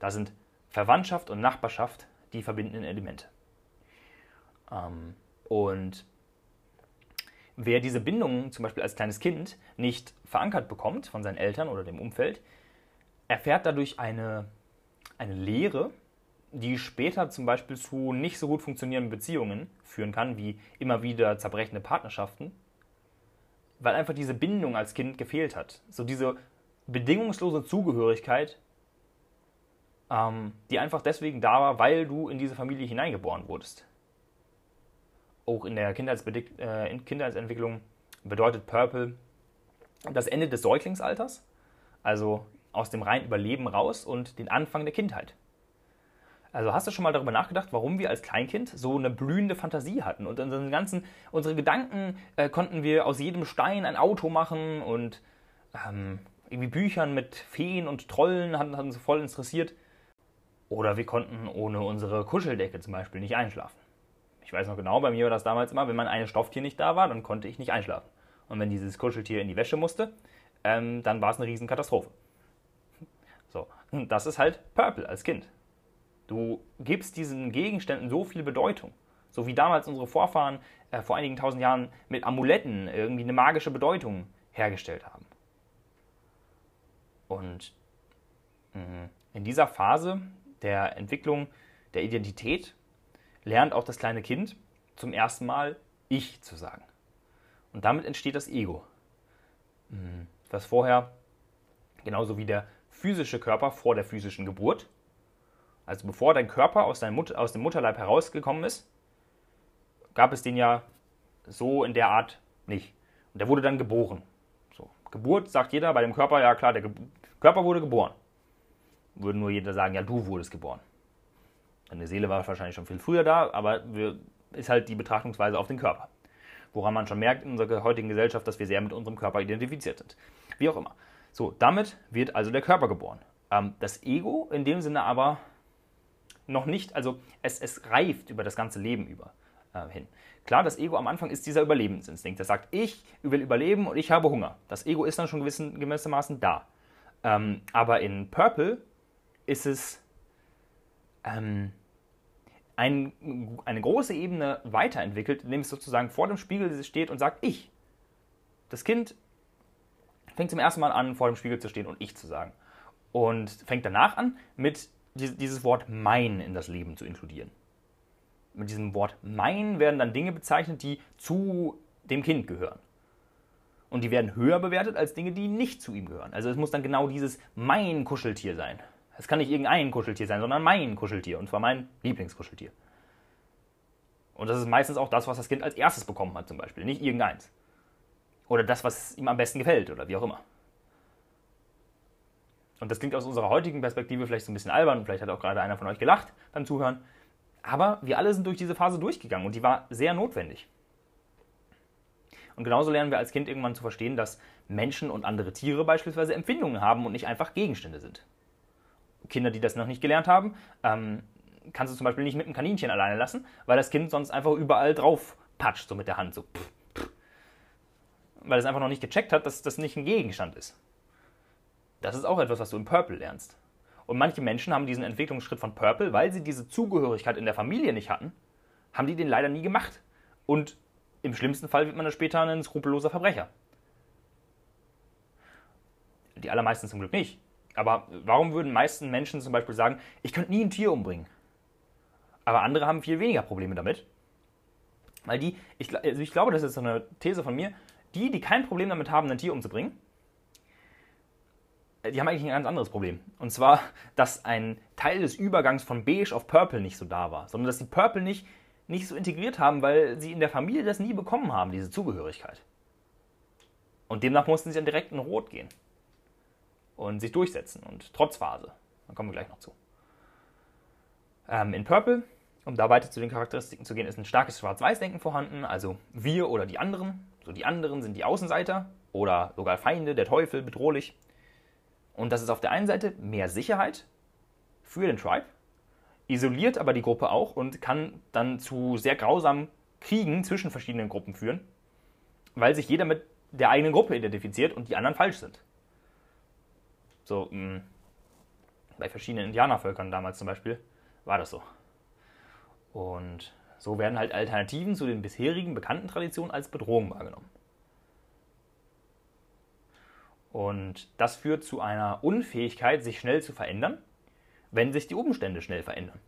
Da sind Verwandtschaft und Nachbarschaft die verbindenden Elemente. Ähm, und wer diese Bindungen zum Beispiel als kleines Kind nicht verankert bekommt von seinen Eltern oder dem Umfeld, erfährt dadurch eine, eine Lehre, die später zum Beispiel zu nicht so gut funktionierenden Beziehungen führen kann, wie immer wieder zerbrechende Partnerschaften, weil einfach diese Bindung als Kind gefehlt hat. So diese bedingungslose Zugehörigkeit, ähm, die einfach deswegen da war, weil du in diese Familie hineingeboren wurdest. Auch in der äh, in Kindheitsentwicklung bedeutet Purple das Ende des Säuglingsalters, also aus dem reinen Überleben raus und den Anfang der Kindheit. Also hast du schon mal darüber nachgedacht, warum wir als Kleinkind so eine blühende Fantasie hatten und unseren ganzen, unsere Gedanken äh, konnten wir aus jedem Stein ein Auto machen und ähm, irgendwie Büchern mit Feen und Trollen hatten, hatten uns voll interessiert. Oder wir konnten ohne unsere Kuscheldecke zum Beispiel nicht einschlafen. Ich weiß noch genau, bei mir war das damals immer, wenn mein eines Stofftier nicht da war, dann konnte ich nicht einschlafen. Und wenn dieses Kuscheltier in die Wäsche musste, ähm, dann war es eine Riesenkatastrophe. So, das ist halt Purple als Kind. Du gibst diesen Gegenständen so viel Bedeutung. So wie damals unsere Vorfahren äh, vor einigen tausend Jahren mit Amuletten irgendwie eine magische Bedeutung hergestellt haben. Und mh, in dieser Phase der Entwicklung der Identität lernt auch das kleine Kind zum ersten Mal Ich zu sagen. Und damit entsteht das Ego. Was vorher, genauso wie der physische Körper vor der physischen Geburt, also bevor dein Körper aus, Mut aus dem Mutterleib herausgekommen ist, gab es den ja so in der Art nicht. Und der wurde dann geboren. So. Geburt sagt jeder bei dem Körper, ja klar, der Ge Körper wurde geboren. Würde nur jeder sagen, ja, du wurdest geboren. Deine Seele war wahrscheinlich schon viel früher da, aber wir, ist halt die Betrachtungsweise auf den Körper. Woran man schon merkt in unserer heutigen Gesellschaft, dass wir sehr mit unserem Körper identifiziert sind. Wie auch immer. So, damit wird also der Körper geboren. Ähm, das Ego in dem Sinne aber noch nicht, also es, es reift über das ganze Leben über äh, hin. Klar, das Ego am Anfang ist dieser Überlebensinstinkt. Das sagt, ich will überleben und ich habe Hunger. Das Ego ist dann schon gewissen, gewissermaßen da. Ähm, aber in Purple ist es ähm, ein, eine große Ebene weiterentwickelt, indem es sozusagen vor dem Spiegel steht und sagt, ich. Das Kind fängt zum ersten Mal an, vor dem Spiegel zu stehen und ich zu sagen. Und fängt danach an, mit dieses Wort mein in das Leben zu inkludieren. Mit diesem Wort mein werden dann Dinge bezeichnet, die zu dem Kind gehören. Und die werden höher bewertet als Dinge, die nicht zu ihm gehören. Also es muss dann genau dieses mein Kuscheltier sein. Es kann nicht irgendein Kuscheltier sein, sondern mein Kuscheltier. Und zwar mein Lieblingskuscheltier. Und das ist meistens auch das, was das Kind als erstes bekommen hat, zum Beispiel. Nicht irgendeins. Oder das, was ihm am besten gefällt, oder wie auch immer. Und das klingt aus unserer heutigen Perspektive vielleicht so ein bisschen albern, vielleicht hat auch gerade einer von euch gelacht beim Zuhören. Aber wir alle sind durch diese Phase durchgegangen und die war sehr notwendig. Und genauso lernen wir als Kind irgendwann zu verstehen, dass Menschen und andere Tiere beispielsweise Empfindungen haben und nicht einfach Gegenstände sind. Kinder, die das noch nicht gelernt haben, ähm, kannst du zum Beispiel nicht mit einem Kaninchen alleine lassen, weil das Kind sonst einfach überall drauf patscht, so mit der Hand, so. Pff, pff. Weil es einfach noch nicht gecheckt hat, dass das nicht ein Gegenstand ist. Das ist auch etwas, was du im Purple lernst. Und manche Menschen haben diesen Entwicklungsschritt von Purple, weil sie diese Zugehörigkeit in der Familie nicht hatten, haben die den leider nie gemacht. Und im schlimmsten Fall wird man dann später ein skrupelloser Verbrecher. Die allermeisten zum Glück nicht. Aber warum würden meisten Menschen zum Beispiel sagen, ich könnte nie ein Tier umbringen? Aber andere haben viel weniger Probleme damit. Weil die, ich, also ich glaube, das ist so eine These von mir, die, die kein Problem damit haben, ein Tier umzubringen, die haben eigentlich ein ganz anderes Problem. Und zwar, dass ein Teil des Übergangs von Beige auf Purple nicht so da war, sondern dass die Purple nicht nicht so integriert haben, weil sie in der Familie das nie bekommen haben, diese Zugehörigkeit. Und demnach mussten sie dann direkt in Rot gehen und sich durchsetzen und trotz Phase. Da kommen wir gleich noch zu. Ähm, in Purple, um da weiter zu den Charakteristiken zu gehen, ist ein starkes Schwarz-Weiß-Denken vorhanden, also wir oder die anderen. So die anderen sind die Außenseiter oder sogar Feinde, der Teufel, bedrohlich. Und das ist auf der einen Seite mehr Sicherheit für den Tribe isoliert aber die Gruppe auch und kann dann zu sehr grausamen Kriegen zwischen verschiedenen Gruppen führen, weil sich jeder mit der eigenen Gruppe identifiziert und die anderen falsch sind. So, mh, mm, bei verschiedenen Indianervölkern damals zum Beispiel war das so. Und so werden halt Alternativen zu den bisherigen bekannten Traditionen als Bedrohung wahrgenommen. Und das führt zu einer Unfähigkeit, sich schnell zu verändern wenn sich die Umstände schnell verändern.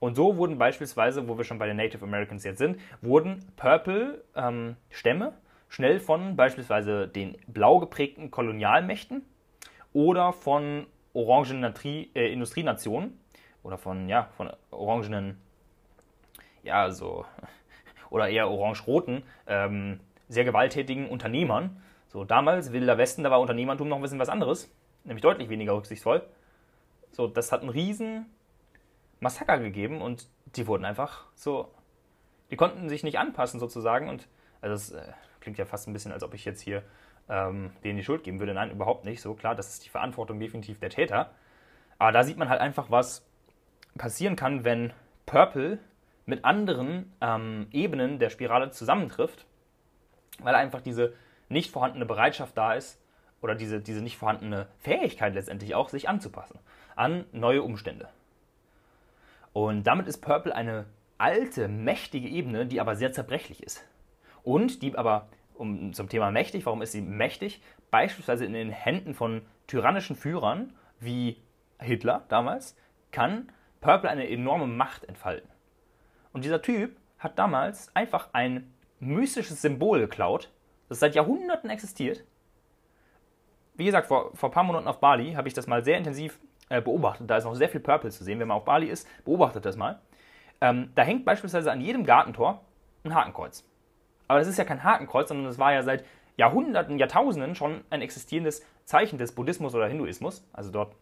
Und so wurden beispielsweise, wo wir schon bei den Native Americans jetzt sind, wurden Purple-Stämme ähm, schnell von beispielsweise den blau geprägten Kolonialmächten oder von orangenen äh, Industrienationen oder von, ja, von orangenen, ja, so, *laughs* oder eher orange-roten, ähm, sehr gewalttätigen Unternehmern. So damals, Wilder Westen, da war Unternehmertum noch ein bisschen was anderes, nämlich deutlich weniger rücksichtsvoll. So, das hat einen riesen Massaker gegeben und die wurden einfach so, die konnten sich nicht anpassen sozusagen und also das äh, klingt ja fast ein bisschen, als ob ich jetzt hier ähm, denen die Schuld geben würde. Nein, überhaupt nicht. So klar, das ist die Verantwortung definitiv der Täter. Aber da sieht man halt einfach, was passieren kann, wenn Purple mit anderen ähm, Ebenen der Spirale zusammentrifft, weil einfach diese nicht vorhandene Bereitschaft da ist oder diese, diese nicht vorhandene Fähigkeit letztendlich auch, sich anzupassen an neue Umstände. Und damit ist Purple eine alte, mächtige Ebene, die aber sehr zerbrechlich ist. Und die aber, um, zum Thema mächtig, warum ist sie mächtig? Beispielsweise in den Händen von tyrannischen Führern wie Hitler damals, kann Purple eine enorme Macht entfalten. Und dieser Typ hat damals einfach ein mystisches Symbol geklaut, das seit Jahrhunderten existiert. Wie gesagt, vor, vor ein paar Monaten auf Bali habe ich das mal sehr intensiv äh, beobachtet. Da ist noch sehr viel Purple zu sehen. Wenn man auf Bali ist, beobachtet das mal. Ähm, da hängt beispielsweise an jedem Gartentor ein Hakenkreuz. Aber das ist ja kein Hakenkreuz, sondern das war ja seit Jahrhunderten, Jahrtausenden schon ein existierendes Zeichen des Buddhismus oder Hinduismus. Also dort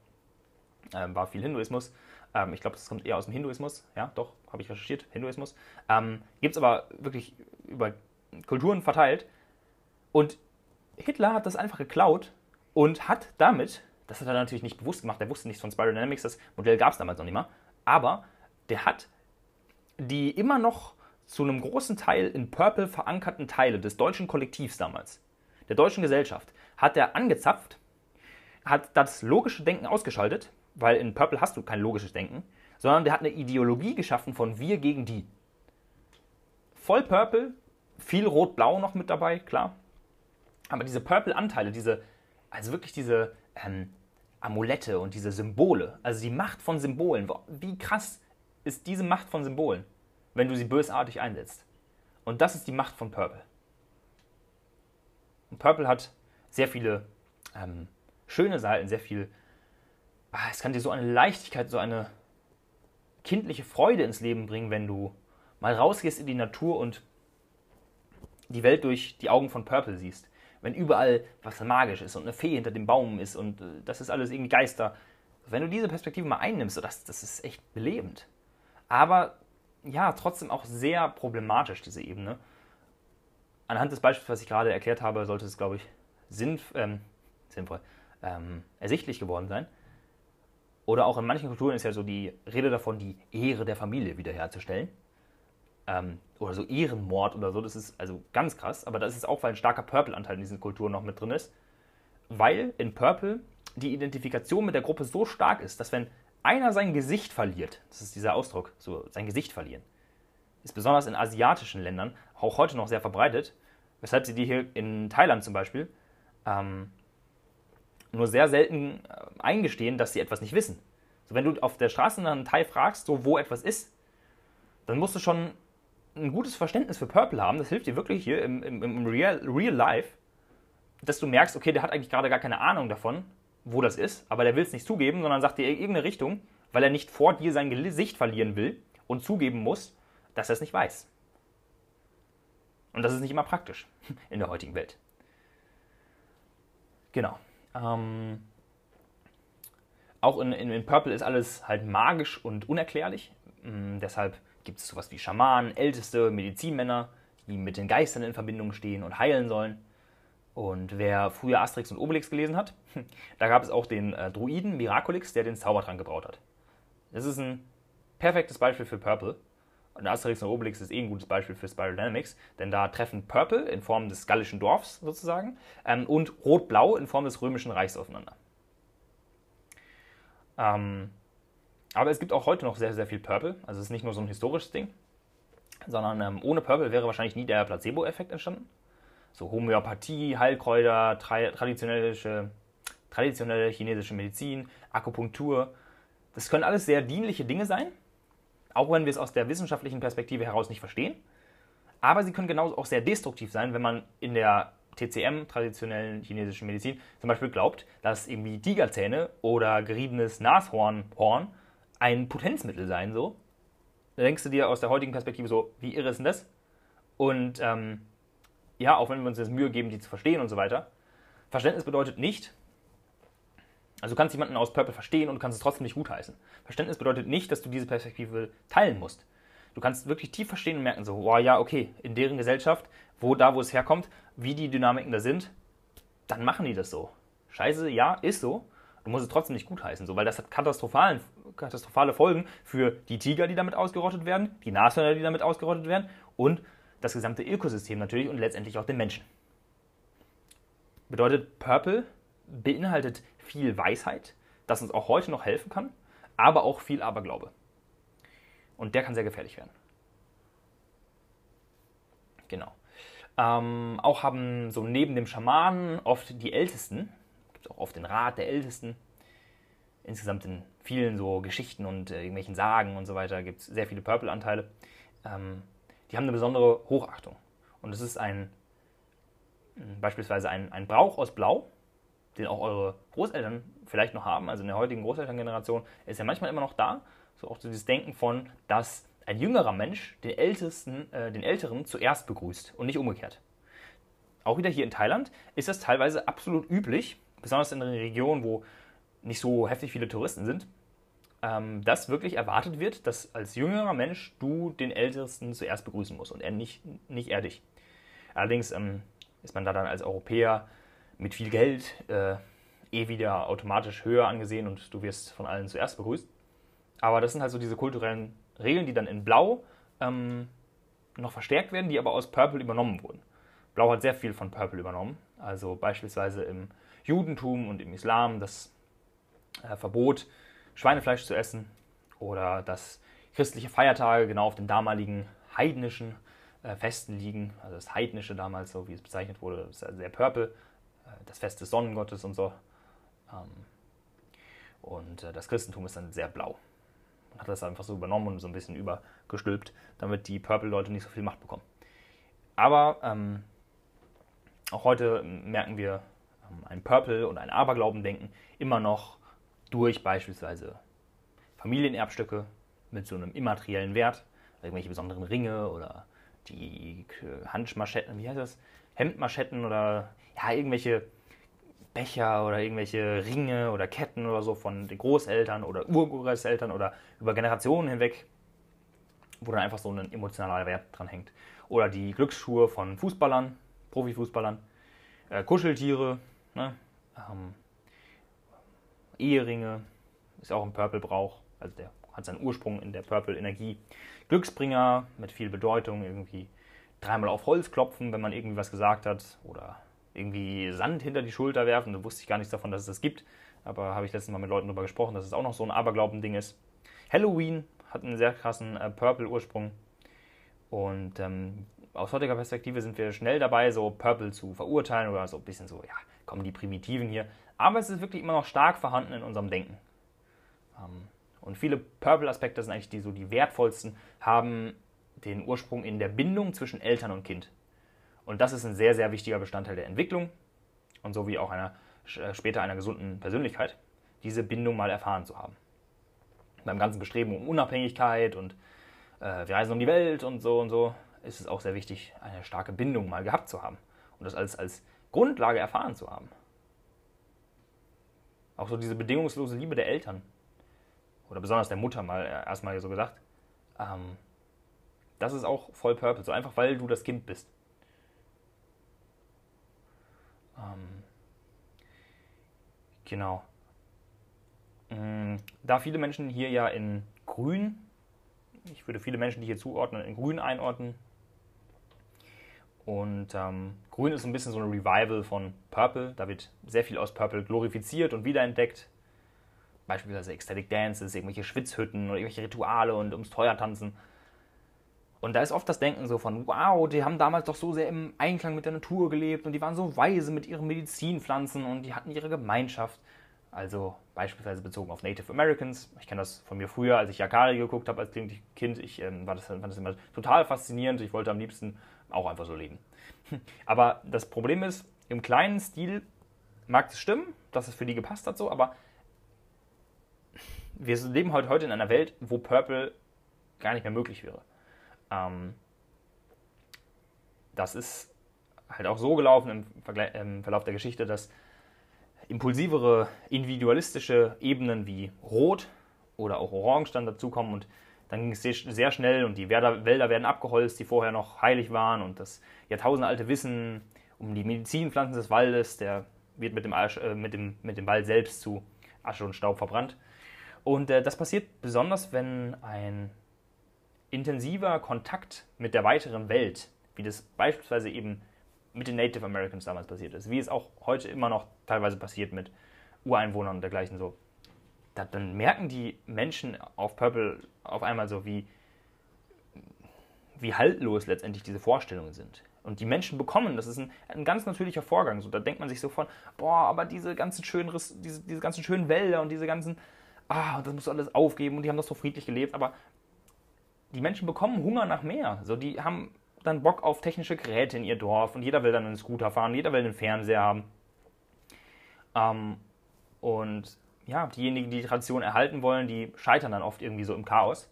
ähm, war viel Hinduismus. Ähm, ich glaube, das kommt eher aus dem Hinduismus. Ja, doch, habe ich recherchiert, Hinduismus. Ähm, Gibt es aber wirklich über Kulturen verteilt. Und Hitler hat das einfach geklaut und hat damit das hat er natürlich nicht bewusst gemacht. Er wusste nichts von Spiral Dynamics. Das Modell gab es damals noch nicht mal. Aber der hat die immer noch zu einem großen Teil in Purple verankerten Teile des deutschen Kollektivs damals, der deutschen Gesellschaft, hat er angezapft, hat das logische Denken ausgeschaltet, weil in Purple hast du kein logisches Denken, sondern der hat eine Ideologie geschaffen von wir gegen die. Voll Purple, viel Rot-Blau noch mit dabei, klar. Aber diese Purple-Anteile, diese, also wirklich diese ähm, Amulette und diese Symbole, also die Macht von Symbolen. Wie krass ist diese Macht von Symbolen, wenn du sie bösartig einsetzt? Und das ist die Macht von Purple. Und Purple hat sehr viele ähm, schöne Seiten, sehr viel. Ah, es kann dir so eine Leichtigkeit, so eine kindliche Freude ins Leben bringen, wenn du mal rausgehst in die Natur und die Welt durch die Augen von Purple siehst. Wenn überall was magisch ist und eine Fee hinter dem Baum ist und äh, das ist alles irgendwie Geister. Wenn du diese Perspektive mal einnimmst, so das, das ist echt belebend. Aber ja, trotzdem auch sehr problematisch, diese Ebene. Anhand des Beispiels, was ich gerade erklärt habe, sollte es, glaube ich, sinnf ähm, sinnvoll, ähm, ersichtlich geworden sein. Oder auch in manchen Kulturen ist ja so die Rede davon, die Ehre der Familie wiederherzustellen. Ähm, oder so Ehrenmord oder so, das ist also ganz krass, aber das ist auch, weil ein starker Purple-Anteil in diesen Kulturen noch mit drin ist. Weil in Purple die Identifikation mit der Gruppe so stark ist, dass wenn einer sein Gesicht verliert, das ist dieser Ausdruck, so sein Gesicht verlieren, ist besonders in asiatischen Ländern auch heute noch sehr verbreitet, weshalb sie die hier in Thailand zum Beispiel ähm, nur sehr selten äh, eingestehen, dass sie etwas nicht wissen. So, wenn du auf der Straße nach einem Thai fragst, so wo etwas ist, dann musst du schon ein gutes Verständnis für Purple haben. Das hilft dir wirklich hier im, im, im Real, Real Life, dass du merkst, okay, der hat eigentlich gerade gar keine Ahnung davon, wo das ist, aber der will es nicht zugeben, sondern sagt dir irgendeine Richtung, weil er nicht vor dir sein Gesicht verlieren will und zugeben muss, dass er es nicht weiß. Und das ist nicht immer praktisch *laughs* in der heutigen Welt. Genau. Ähm, auch in, in, in, Purple ist alles halt magisch und unerklärlich. Ähm, deshalb gibt es sowas wie Schamanen, älteste Medizinmänner, die mit den Geistern in Verbindung stehen und heilen sollen. Und wer früher Asterix und Obelix gelesen hat, *laughs* da gab es auch den äh, Druiden Miraculix, der den Zaubertrank gebraut hat. Das ist ein perfektes Beispiel für Purple. Und Asterix und Obelix ist eh ein gutes Beispiel für Spiral Dynamics, denn da treffen Purple in Form des gallischen Dorfs sozusagen ähm, und Rot-Blau in Form des römischen Reichs aufeinander. Ähm, aber es gibt auch heute noch sehr, sehr viel Purple. Also es ist nicht nur so ein historisches Ding, sondern ähm, ohne Purple wäre wahrscheinlich nie der Placebo-Effekt entstanden. So Homöopathie, Heilkräuter, tra traditionelle, traditionelle chinesische Medizin, Akupunktur. Das können alles sehr dienliche Dinge sein, auch wenn wir es aus der wissenschaftlichen Perspektive heraus nicht verstehen. Aber sie können genauso auch sehr destruktiv sein, wenn man in der TCM, traditionellen chinesischen Medizin, zum Beispiel glaubt, dass irgendwie Tigerzähne oder geriebenes Nashornhorn ein Potenzmittel seien, so. Da denkst du dir aus der heutigen Perspektive so, wie irre ist denn das? Und ähm, ja, auch wenn wir uns jetzt Mühe geben, die zu verstehen und so weiter. Verständnis bedeutet nicht, also du kannst jemanden aus Purple verstehen und kannst es trotzdem nicht gutheißen. Verständnis bedeutet nicht, dass du diese Perspektive teilen musst. Du kannst wirklich tief verstehen und merken, so, wow, ja, okay, in deren Gesellschaft, wo da, wo es herkommt, wie die Dynamiken da sind, dann machen die das so. Scheiße, ja, ist so. Du musst es trotzdem nicht gutheißen, so, weil das hat katastrophale Folgen für die Tiger, die damit ausgerottet werden, die Nashörner, die damit ausgerottet werden und das gesamte Ökosystem natürlich und letztendlich auch den Menschen. Bedeutet, Purple beinhaltet viel Weisheit, das uns auch heute noch helfen kann, aber auch viel Aberglaube. Und der kann sehr gefährlich werden. Genau. Ähm, auch haben so neben dem Schamanen oft die Ältesten, auch oft den Rat der Ältesten. Insgesamt in vielen so Geschichten und äh, irgendwelchen Sagen und so weiter gibt es sehr viele Purple-Anteile. Ähm, die haben eine besondere Hochachtung. Und es ist ein beispielsweise ein, ein Brauch aus Blau, den auch eure Großeltern vielleicht noch haben, also in der heutigen Großelterngeneration, ist ja manchmal immer noch da. So auch dieses Denken von, dass ein jüngerer Mensch den Ältesten, äh, den Älteren zuerst begrüßt und nicht umgekehrt. Auch wieder hier in Thailand ist das teilweise absolut üblich, besonders in Regionen, wo nicht so heftig viele Touristen sind, ähm, dass wirklich erwartet wird, dass als jüngerer Mensch du den Ältesten zuerst begrüßen musst und er nicht, nicht er dich. Allerdings ähm, ist man da dann als Europäer mit viel Geld äh, eh wieder automatisch höher angesehen und du wirst von allen zuerst begrüßt. Aber das sind halt so diese kulturellen Regeln, die dann in Blau ähm, noch verstärkt werden, die aber aus Purple übernommen wurden. Blau hat sehr viel von Purple übernommen. Also beispielsweise im Judentum und im Islam das äh, Verbot, Schweinefleisch zu essen oder dass christliche Feiertage genau auf den damaligen heidnischen äh, Festen liegen. Also das heidnische damals, so wie es bezeichnet wurde, ist sehr Purple das Fest des Sonnengottes und so. Ähm, und äh, das Christentum ist dann sehr blau. Man hat das einfach so übernommen und so ein bisschen übergestülpt, damit die Purple-Leute nicht so viel Macht bekommen. Aber ähm, auch heute merken wir ein Purple- und ein Aberglaubendenken immer noch durch beispielsweise Familienerbstücke mit so einem immateriellen Wert, irgendwelche besonderen Ringe oder die Handmaschetten, wie heißt das? Hemdmaschetten oder ja, irgendwelche Becher oder irgendwelche Ringe oder Ketten oder so von den Großeltern oder Urgroßeltern oder über Generationen hinweg, wo dann einfach so ein emotionaler Wert dran hängt. Oder die Glücksschuhe von Fußballern, Profifußballern, äh, Kuscheltiere, ne? ähm, Eheringe, ist auch ein Purple-Brauch, also der hat seinen Ursprung in der Purple-Energie. Glücksbringer mit viel Bedeutung, irgendwie dreimal auf Holz klopfen, wenn man irgendwie was gesagt hat oder irgendwie Sand hinter die Schulter werfen. Da wusste ich gar nichts davon, dass es das gibt. Aber habe ich letztens mal mit Leuten darüber gesprochen, dass es auch noch so ein Aberglauben-Ding ist. Halloween hat einen sehr krassen äh, Purple-Ursprung. Und ähm, aus heutiger Perspektive sind wir schnell dabei, so Purple zu verurteilen oder so ein bisschen so, ja, kommen die Primitiven hier. Aber es ist wirklich immer noch stark vorhanden in unserem Denken. Ähm, und viele Purple-Aspekte sind eigentlich die so die wertvollsten, haben den Ursprung in der Bindung zwischen Eltern und Kind. Und das ist ein sehr, sehr wichtiger Bestandteil der Entwicklung und so wie auch einer, äh, später einer gesunden Persönlichkeit, diese Bindung mal erfahren zu haben. Beim ganzen Bestreben um Unabhängigkeit und äh, wir reisen um die Welt und so und so, ist es auch sehr wichtig, eine starke Bindung mal gehabt zu haben und das als, als Grundlage erfahren zu haben. Auch so diese bedingungslose Liebe der Eltern oder besonders der Mutter mal äh, erstmal so gesagt, ähm, das ist auch voll Purpose, so einfach weil du das Kind bist. Ähm, genau. Mm, da viele Menschen hier ja in Grün, ich würde viele Menschen, die hier zuordnen, in Grün einordnen. Und ähm, Grün ist ein bisschen so ein Revival von Purple. Da wird sehr viel aus Purple glorifiziert und wiederentdeckt. Beispielsweise Ecstatic Dances, irgendwelche Schwitzhütten oder irgendwelche Rituale und ums Feuer tanzen. Und da ist oft das Denken so von, wow, die haben damals doch so sehr im Einklang mit der Natur gelebt und die waren so weise mit ihren Medizinpflanzen und die hatten ihre Gemeinschaft. Also beispielsweise bezogen auf Native Americans. Ich kenne das von mir früher, als ich Yakari geguckt habe als Kind. Ich ähm, war das, fand das immer total faszinierend. Ich wollte am liebsten auch einfach so leben. *laughs* Aber das Problem ist, im kleinen Stil mag es stimmen, dass es für die gepasst hat so, aber wir leben heute in einer Welt, wo Purple gar nicht mehr möglich wäre. Ähm, das ist halt auch so gelaufen im, im, Verlauf der Geschichte, dass impulsivere, individualistische Ebenen wie Rot oder auch Orange dann dazukommen und dann ging es sehr schnell und die Wälder werden abgeholzt, die vorher noch heilig waren und das jahrtausendealte Wissen um die Medizinpflanzen des Waldes, der wird mit dem, Asch, äh, mit dem, mit dem Wald selbst zu Asche und Staub verbrannt. Und äh, das passiert besonders, wenn ein intensiver Kontakt mit der weiteren Welt, wie das beispielsweise eben mit den Native Americans damals passiert ist, wie es auch heute immer noch teilweise passiert mit Ureinwohnern und dergleichen so, dann merken die Menschen auf Purple auf einmal so, wie, wie haltlos letztendlich diese Vorstellungen sind. Und die Menschen bekommen, das ist ein, ein ganz natürlicher Vorgang. So, da denkt man sich so von, boah, aber diese ganzen schönen, diese, diese ganzen schönen Wälder und diese ganzen, ah, das musst du alles aufgeben und die haben das so friedlich gelebt. Aber die Menschen bekommen Hunger nach mehr. So, die haben dann Bock auf technische Geräte in ihr Dorf und jeder will dann einen Scooter fahren, jeder will einen Fernseher haben. Ähm, und ja, diejenigen, die die Tradition erhalten wollen, die scheitern dann oft irgendwie so im Chaos.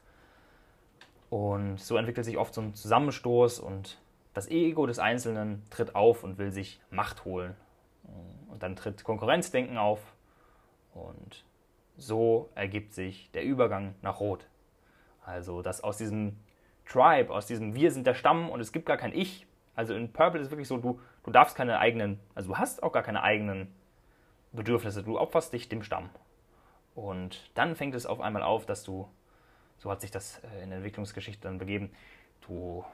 Und so entwickelt sich oft so ein Zusammenstoß und das Ego des Einzelnen tritt auf und will sich Macht holen. Und dann tritt Konkurrenzdenken auf und so ergibt sich der Übergang nach Rot. Also, dass aus diesem Tribe, aus diesem Wir sind der Stamm und es gibt gar kein Ich. Also in Purple ist wirklich so, du, du darfst keine eigenen, also du hast auch gar keine eigenen Bedürfnisse, du opferst dich dem Stamm. Und dann fängt es auf einmal auf, dass du, so hat sich das äh, in der Entwicklungsgeschichte dann begeben, du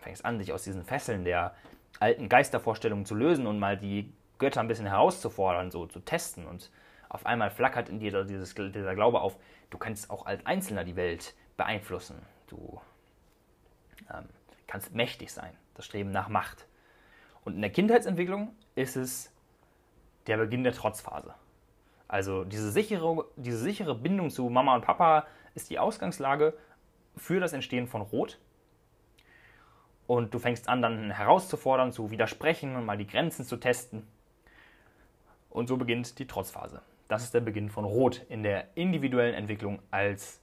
fängst an, dich aus diesen Fesseln der alten Geistervorstellungen zu lösen und mal die Götter ein bisschen herauszufordern, so zu testen. Und auf einmal flackert in dir dieses, dieser Glaube auf, du kannst auch als Einzelner die Welt beeinflussen. Du ähm, kannst mächtig sein, das Streben nach Macht. Und in der Kindheitsentwicklung ist es der Beginn der Trotzphase. Also diese sichere, diese sichere Bindung zu Mama und Papa ist die Ausgangslage für das Entstehen von Rot. Und du fängst an, dann herauszufordern, zu widersprechen und mal die Grenzen zu testen. Und so beginnt die Trotzphase. Das ist der Beginn von Rot in der individuellen Entwicklung als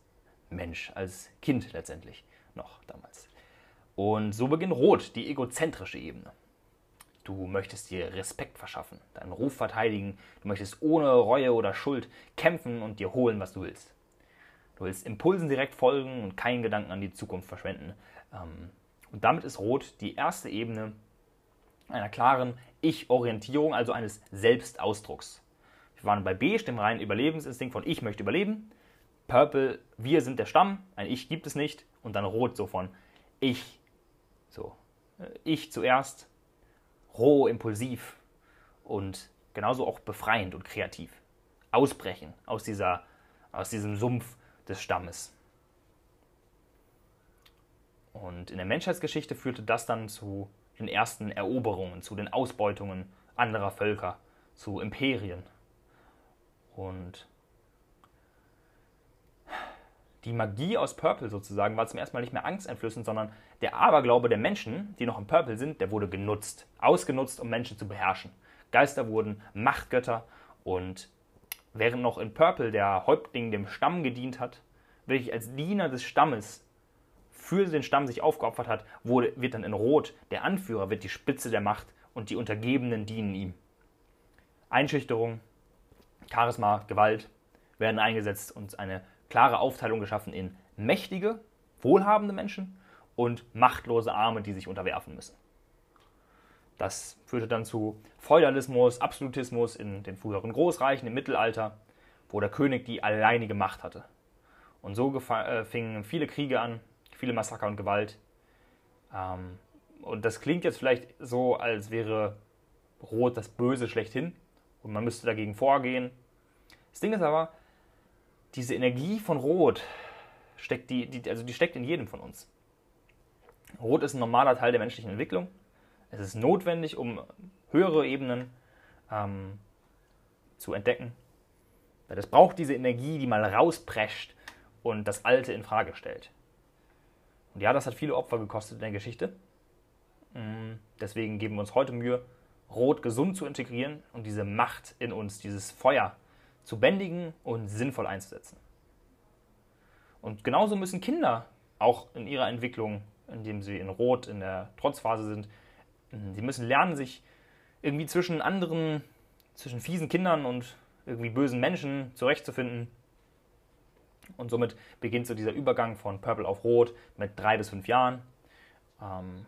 Mensch, als Kind letztendlich noch damals. Und so beginnt Rot, die egozentrische Ebene. Du möchtest dir Respekt verschaffen, deinen Ruf verteidigen. Du möchtest ohne Reue oder Schuld kämpfen und dir holen, was du willst. Du willst Impulsen direkt folgen und keinen Gedanken an die Zukunft verschwenden. Ähm, und damit ist Rot die erste Ebene einer klaren Ich-Orientierung, also eines Selbstausdrucks. Wir waren bei B, dem reinen Überlebensinstinkt von Ich möchte überleben. Purple, wir sind der Stamm, ein Ich gibt es nicht. Und dann Rot so von Ich, so, äh, ich zuerst, roh, impulsiv und genauso auch befreiend und kreativ. Ausbrechen aus, dieser, aus diesem Sumpf des Stammes. Und in der Menschheitsgeschichte führte das dann zu den ersten Eroberungen, zu den Ausbeutungen anderer Völker, zu Imperien. Und die Magie aus Purple sozusagen war zum ersten Mal nicht mehr angsteinflößend, sondern der Aberglaube der Menschen, die noch im Purple sind, der wurde genutzt, ausgenutzt, um Menschen zu beherrschen. Geister wurden Machtgötter und während noch in Purple der Häuptling dem Stamm gedient hat, wirklich als Diener des Stammes für den Stamm sich aufgeopfert hat, wurde, wird dann in Rot der Anführer, wird die Spitze der Macht und die Untergebenen dienen ihm. Einschüchterung, Charisma, Gewalt werden eingesetzt und eine klare Aufteilung geschaffen in mächtige, wohlhabende Menschen und machtlose Arme, die sich unterwerfen müssen. Das führte dann zu Feudalismus, Absolutismus in den früheren Großreichen im Mittelalter, wo der König die alleinige Macht hatte. Und so äh, fingen viele Kriege an, viele Massaker und Gewalt. Ähm, und das klingt jetzt vielleicht so, als wäre Rot das Böse schlechthin und man müsste dagegen vorgehen. Das Ding ist aber, diese Energie von Rot steckt, die, die, also die steckt in jedem von uns. Rot ist ein normaler Teil der menschlichen Entwicklung. Es ist notwendig, um höhere Ebenen ähm, zu entdecken. Es braucht diese Energie, die mal rausprescht und das Alte in Frage stellt. Und ja, das hat viele Opfer gekostet in der Geschichte. Mm, deswegen geben wir uns heute Mühe, Rot gesund zu integrieren und diese Macht in uns, dieses Feuer zu bändigen und sinnvoll einzusetzen. Und genauso müssen Kinder auch in ihrer Entwicklung, indem sie in Rot in der Trotzphase sind, sie müssen lernen, sich irgendwie zwischen anderen, zwischen fiesen Kindern und irgendwie bösen Menschen zurechtzufinden und somit beginnt so dieser Übergang von Purple auf Rot mit drei bis fünf Jahren. Ähm,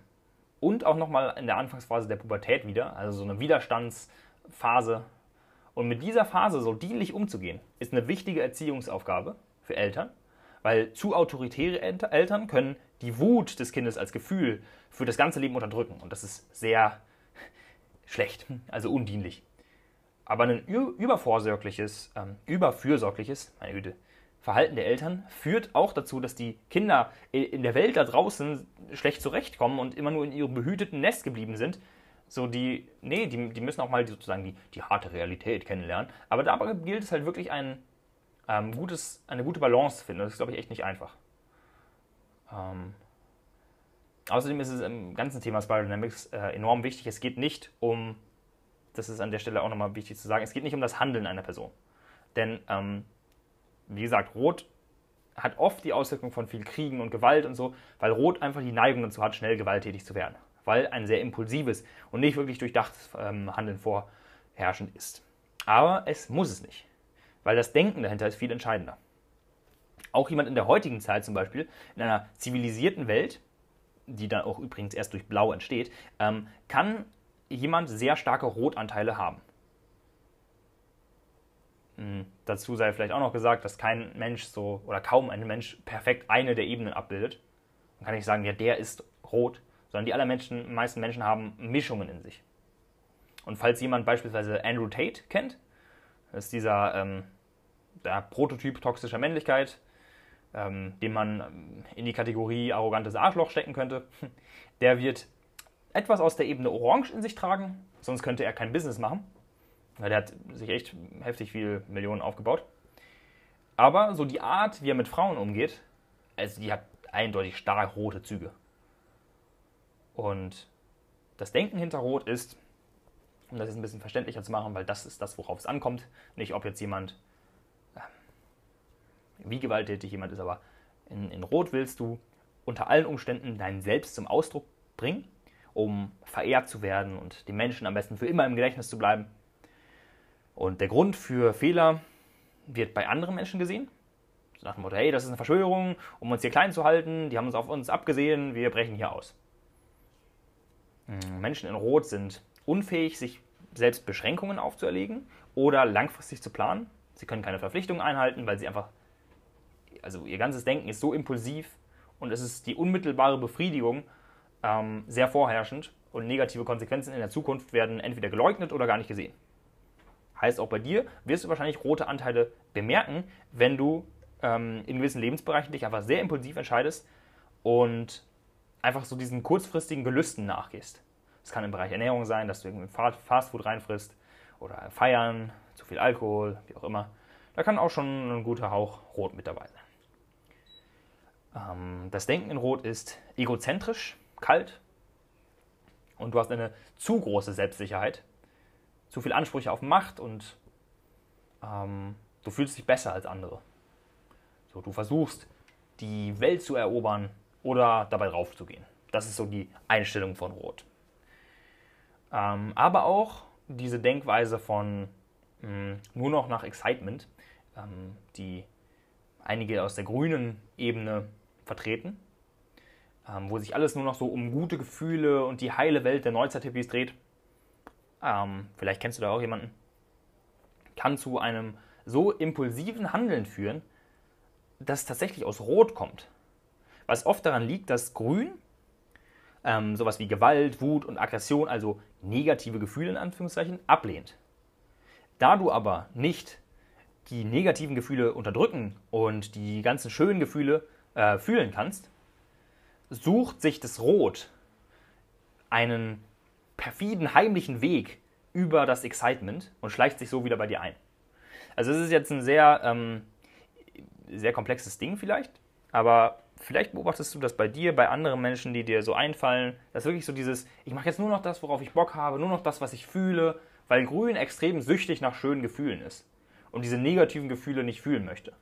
und auch nochmal in der Anfangsphase der Pubertät wieder, also so eine Widerstandsphase. Und mit dieser Phase so dienlich umzugehen, ist eine wichtige Erziehungsaufgabe für Eltern, weil zu autoritäre Eltern können die Wut des Kindes als Gefühl für das ganze Leben unterdrücken. Und das ist sehr *laughs* schlecht, also undienlich. Aber ein übervorsorgliches, ähm, überfürsorgliches, meine Güte, Verhalten der Eltern führt auch dazu, dass die Kinder in der Welt da draußen schlecht zurechtkommen und immer nur in ihrem behüteten Nest geblieben sind. So die, nee, die, die müssen auch mal sozusagen die, die harte Realität kennenlernen. Aber dabei gilt es halt wirklich ein ähm, gutes, eine gute Balance zu finden. Das ist, glaube ich, echt nicht einfach. Ähm, außerdem ist es im ganzen Thema Spiral Dynamics äh, enorm wichtig. Es geht nicht um, das ist an der Stelle auch nochmal wichtig zu sagen, es geht nicht um das Handeln einer Person. Denn ähm, wie gesagt, Rot hat oft die Auswirkung von viel Kriegen und Gewalt und so, weil Rot einfach die Neigung dazu hat, schnell gewalttätig zu werden. Weil ein sehr impulsives und nicht wirklich durchdachtes ähm, Handeln vorherrschend ist. Aber es muss es nicht, weil das Denken dahinter ist viel entscheidender. Auch jemand in der heutigen Zeit zum Beispiel, in einer zivilisierten Welt, die dann auch übrigens erst durch Blau entsteht, ähm, kann jemand sehr starke Rotanteile haben. Hm, dazu sei vielleicht auch noch gesagt, dass kein Mensch so oder kaum ein Mensch perfekt eine der Ebenen abbildet. Man kann nicht sagen, ja, der ist rot, sondern die allermeisten meisten Menschen haben Mischungen in sich. Und falls jemand beispielsweise Andrew Tate kennt, ist dieser ähm, der Prototyp toxischer Männlichkeit, ähm, den man ähm, in die Kategorie arrogantes Arschloch stecken könnte, *laughs* der wird etwas aus der Ebene Orange in sich tragen, sonst könnte er kein Business machen. Weil der hat sich echt heftig viel Millionen aufgebaut. Aber so die Art, wie er mit Frauen umgeht, also die hat eindeutig stark rote Züge. Und das Denken hinter Rot ist, um das jetzt ein bisschen verständlicher zu machen, weil das ist das, worauf es ankommt. Nicht, ob jetzt jemand, äh, wie gewalttätig jemand ist, aber in, in Rot willst du unter allen Umständen dein Selbst zum Ausdruck bringen um verehrt zu werden und den Menschen am besten für immer im Gedächtnis zu bleiben. Und der Grund für Fehler wird bei anderen Menschen gesehen. So nach dem Motto, hey, das ist eine Verschwörung, um uns hier klein zu halten, die haben uns auf uns abgesehen, wir brechen hier aus. Menschen in Rot sind unfähig, sich selbst Beschränkungen aufzuerlegen oder langfristig zu planen. Sie können keine Verpflichtungen einhalten, weil sie einfach, also ihr ganzes Denken ist so impulsiv und es ist die unmittelbare Befriedigung ähm, sehr vorherrschend und negative Konsequenzen in der Zukunft werden entweder geleugnet oder gar nicht gesehen. Heißt auch bei dir wirst du wahrscheinlich rote Anteile bemerken, wenn du ähm, in gewissen Lebensbereichen dich einfach sehr impulsiv entscheidest und einfach so diesen kurzfristigen Gelüsten nachgehst. Es kann im Bereich Ernährung sein, dass du irgendwie Fastfood reinfrisst oder feiern, zu viel Alkohol, wie auch immer. Da kann auch schon ein guter Hauch Rot mit dabei sein. Ähm, das Denken in Rot ist egozentrisch, kalt und du hast eine zu große Selbstsicherheit, zu viele Ansprüche auf Macht und ähm, du fühlst dich besser als andere. So, du versuchst, die Welt zu erobern oder dabei raufzugehen. Das ist so die Einstellung von Rot. Ähm, aber auch diese Denkweise von mh, hm, nur noch nach Excitement, ähm, die einige aus der grünen Ebene vertreten, ähm, wo sich alles nur noch so um gute Gefühle und die heile Welt der Neuzeit-Hippies dreht. Ähm, vielleicht kennst du da auch jemanden. Kann zu einem so impulsiven Handeln führen, das tatsächlich aus Rot kommt. Was oft daran liegt, dass Grün ähm, sowas wie Gewalt, Wut und Aggression, also negative Gefühle in Anführungszeichen, ablehnt. Da du aber nicht die negativen Gefühle unterdrücken und die ganzen schönen Gefühle äh, fühlen kannst, sucht sich das Rot einen perfiden, heimlichen Weg über das Excitement und schleicht sich so wieder bei dir ein. Also es ist jetzt ein sehr, ähm, sehr komplexes Ding vielleicht, aber vielleicht beobachtest du das bei dir, bei anderen Menschen, die dir so einfallen, dass wirklich so dieses, ich mache jetzt nur noch das, worauf ich Bock habe, nur noch das, was ich fühle, weil Grün extrem süchtig nach schönen Gefühlen ist und diese negativen Gefühle nicht fühlen möchte.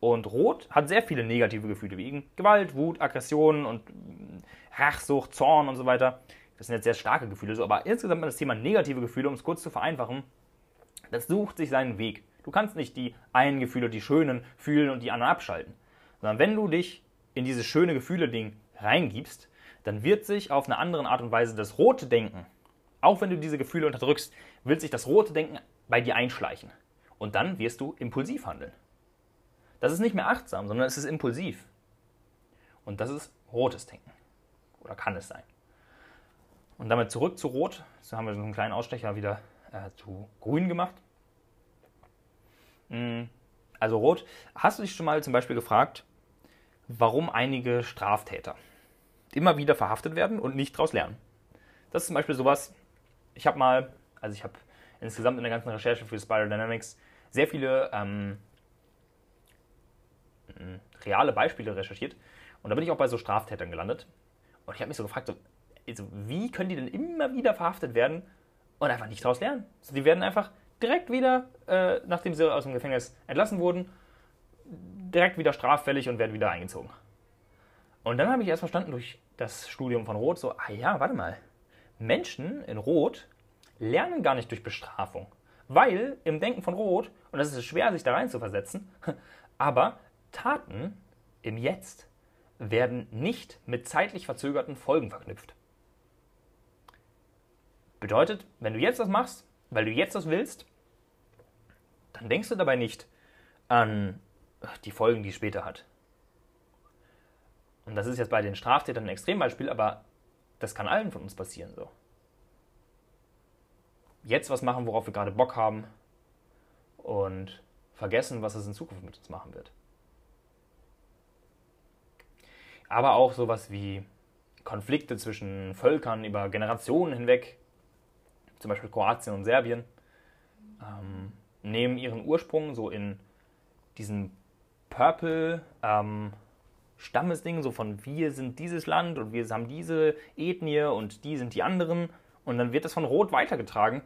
Und Rot hat sehr viele negative Gefühle, wie Gewalt, Wut, Aggression und Rachsucht, Zorn und so weiter. Das sind jetzt sehr starke Gefühle, so, aber insgesamt das Thema negative Gefühle, um es kurz zu vereinfachen, das sucht sich seinen Weg. Du kannst nicht die einen Gefühle, die schönen, fühlen und die anderen abschalten. Sondern wenn du dich in dieses schöne Gefühle-Ding reingibst, dann wird sich auf eine andere Art und Weise das rote Denken, auch wenn du diese Gefühle unterdrückst, wird sich das rote Denken bei dir einschleichen. Und dann wirst du impulsiv handeln. Das ist nicht mehr achtsam, sondern es ist impulsiv. Und das ist rotes Denken. Oder kann es sein. Und damit zurück zu Rot. So haben wir so einen kleinen Ausstecher wieder äh, zu Grün gemacht. Mm, also Rot. Hast du dich schon mal zum Beispiel gefragt, warum einige Straftäter immer wieder verhaftet werden und nicht daraus lernen. Das ist zum Beispiel sowas, ich habe mal, also ich habe insgesamt in der ganzen Recherche für Spiral Dynamics sehr viele ähm, reale Beispiele recherchiert und da bin ich auch bei so Straftätern gelandet und ich habe mich so gefragt, so, also wie können die denn immer wieder verhaftet werden und einfach nicht daraus lernen? Also die werden einfach direkt wieder, äh, nachdem sie aus dem Gefängnis entlassen wurden, direkt wieder straffällig und werden wieder eingezogen. Und dann habe ich erst verstanden durch das Studium von Rot, so, ah ja, warte mal, Menschen in Rot lernen gar nicht durch Bestrafung. Weil im Denken von Rot, und das ist schwer, sich da rein zu versetzen, *laughs* aber Taten im Jetzt werden nicht mit zeitlich verzögerten Folgen verknüpft. Bedeutet, wenn du jetzt das machst, weil du jetzt das willst, dann denkst du dabei nicht an die Folgen, die es später hat. Und das ist jetzt bei den Straftätern ein Extrembeispiel, aber das kann allen von uns passieren so. Jetzt was machen, worauf wir gerade Bock haben und vergessen, was es in Zukunft mit uns machen wird. Aber auch sowas wie Konflikte zwischen Völkern über Generationen hinweg, zum Beispiel Kroatien und Serbien, ähm, nehmen ihren Ursprung so in diesen Purple ähm, Stammesding, so von wir sind dieses Land und wir haben diese Ethnie und die sind die anderen. Und dann wird das von Rot weitergetragen,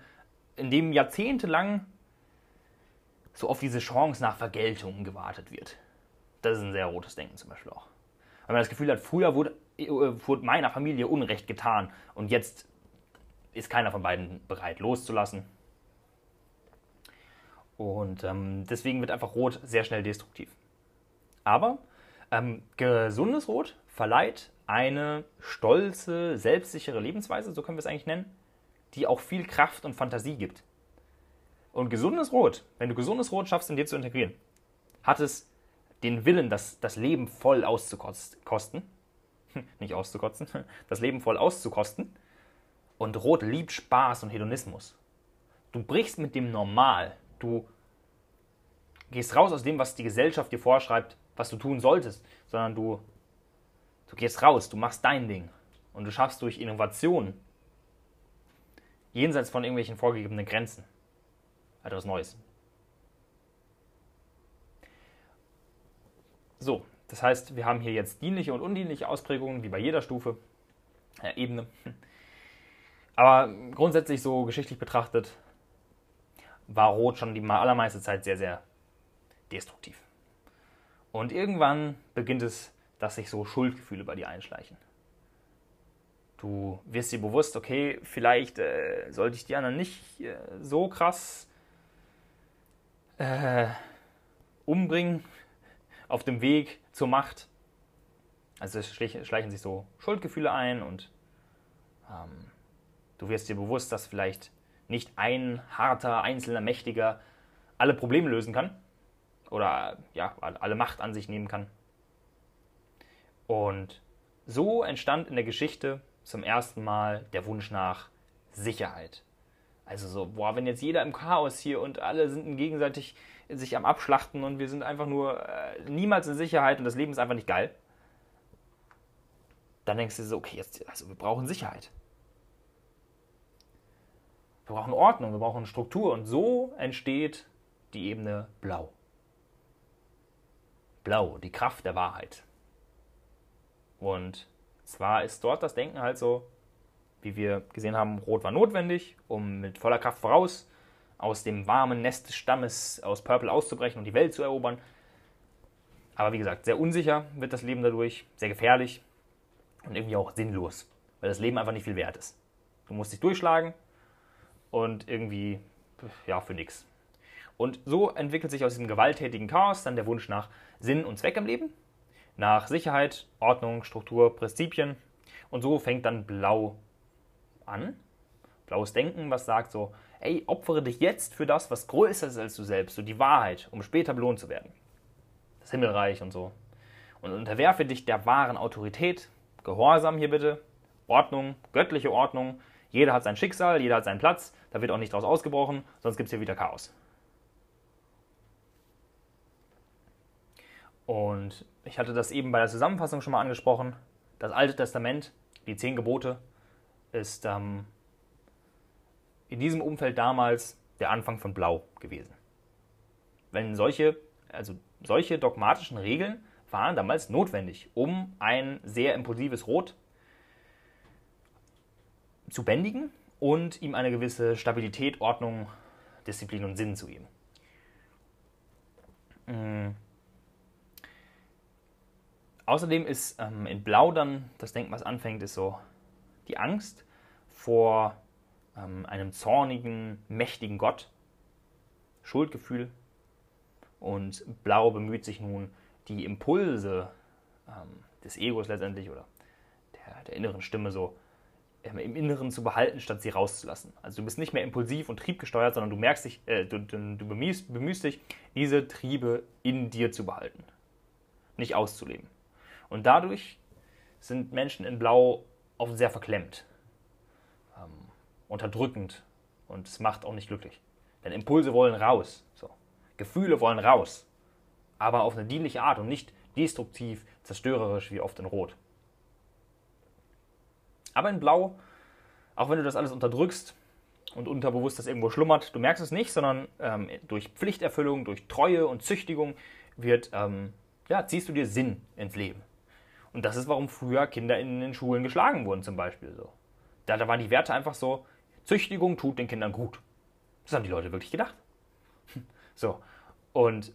indem jahrzehntelang so auf diese Chance nach Vergeltung gewartet wird. Das ist ein sehr rotes Denken zum Beispiel auch. Weil man das Gefühl hat, früher wurde äh, wurde meiner Familie Unrecht getan und jetzt ist keiner von beiden bereit loszulassen. Und ähm, deswegen wird einfach Rot sehr schnell destruktiv. Aber ähm, gesundes Rot verleiht eine stolze, selbstsichere Lebensweise, so können wir es eigentlich nennen, die auch viel Kraft und Fantasie gibt. Und gesundes Rot, wenn du gesundes Rot schaffst, in dir zu integrieren, hat es den Willen, das, das Leben voll auszukosten. Nicht auszukotzen, *laughs* das Leben voll auszukosten. Und Rot liebt Spaß und Hedonismus. Du brichst mit dem Normal. Du gehst raus aus dem, was die Gesellschaft dir vorschreibt, was du tun solltest, sondern du, du gehst raus, du machst dein Ding. Und du schaffst durch Innovation, jenseits von irgendwelchen vorgegebenen Grenzen, etwas Neues. So, das heißt, wir haben hier jetzt dienliche und undienliche Ausprägungen, wie bei jeder Stufe, äh, Ebene. Aber grundsätzlich so geschichtlich betrachtet war Rot schon die allermeiste Zeit sehr, sehr destruktiv. Und irgendwann beginnt es, dass sich so Schuldgefühle bei dir einschleichen. Du wirst dir bewusst, okay, vielleicht äh, sollte ich die anderen nicht äh, so krass äh, umbringen auf dem Weg zur Macht. Also es schleichen sich so Schuldgefühle ein und ähm, du wirst dir bewusst, dass vielleicht nicht ein harter, einzelner Mächtiger alle Probleme lösen kann oder ja, alle Macht an sich nehmen kann. Und so entstand in der Geschichte zum ersten Mal der Wunsch nach Sicherheit. Also so, boah, wenn jetzt jeder im Chaos hier und alle sind gegenseitig sich am Abschlachten und wir sind einfach nur äh, niemals in Sicherheit und das Leben ist einfach nicht geil, dann denkst du so, okay, jetzt, also wir brauchen Sicherheit. Wir brauchen Ordnung, wir brauchen Struktur und so entsteht die Ebene Blau. Blau, die Kraft der Wahrheit. Und zwar ist dort das Denken halt so, wie wir gesehen haben, Rot war notwendig, um mit voller Kraft voraus aus dem warmen Nest des Stammes aus Purple auszubrechen und die Welt zu erobern. Aber wie gesagt, sehr unsicher wird das Leben dadurch, sehr gefährlich und irgendwie auch sinnlos, weil das Leben einfach nicht viel wert ist. Du musst dich durchschlagen und irgendwie, ja, für nichts. Und so entwickelt sich aus diesem gewalttätigen Chaos dann der Wunsch nach Sinn und Zweck im Leben, nach Sicherheit, Ordnung, Struktur, Prinzipien. Und so fängt dann Blau an. Blaues Denken, was sagt so, ey, opfere dich jetzt für das, was größer ist als du selbst, so die Wahrheit, um später belohnt zu werden. Das Himmelreich und so. Und unterwerfe dich der wahren Autorität. Gehorsam hier bitte. Ordnung, göttliche Ordnung. Jeder hat sein Schicksal, jeder hat seinen Platz. Da wird auch nicht draus ausgebrochen, sonst gibt es hier wieder Chaos. Und ich hatte das eben bei der Zusammenfassung schon mal angesprochen. Das Alte Testament, die zehn Gebote, ist ähm, in diesem Umfeld damals der Anfang von Blau gewesen. Wenn solche, also solche dogmatischen Regeln waren damals notwendig, um ein sehr impulsives Rot zu bändigen und ihm eine gewisse Stabilität, Ordnung, Disziplin und Sinn zu geben. Mhm. Außerdem ist ähm, in Blau dann das Denken, was anfängt, ist so die Angst vor ähm, einem zornigen, mächtigen Gott, Schuldgefühl. Und Blau bemüht sich nun, die Impulse ähm, des Egos letztendlich oder der, der inneren Stimme so ähm, im Inneren zu behalten, statt sie rauszulassen. Also du bist nicht mehr impulsiv und triebgesteuert, sondern du merkst dich, äh, du, du, du bemühst, bemühst dich, diese Triebe in dir zu behalten, nicht auszuleben. Und dadurch sind Menschen in Blau oft sehr verklemmt, ähm, unterdrückend und es macht auch nicht glücklich. Denn Impulse wollen raus, so. Gefühle wollen raus, aber auf eine dienliche Art und nicht destruktiv, zerstörerisch wie oft in Rot. Aber in Blau, auch wenn du das alles unterdrückst und unterbewusst das irgendwo schlummert, du merkst es nicht, sondern ähm, durch Pflichterfüllung, durch Treue und Züchtigung wird, ähm, ja, ziehst du dir Sinn ins Leben. Und das ist, warum früher Kinder in den Schulen geschlagen wurden, zum Beispiel. So. Da, da waren die Werte einfach so, Züchtigung tut den Kindern gut. Das haben die Leute wirklich gedacht. *laughs* So. Und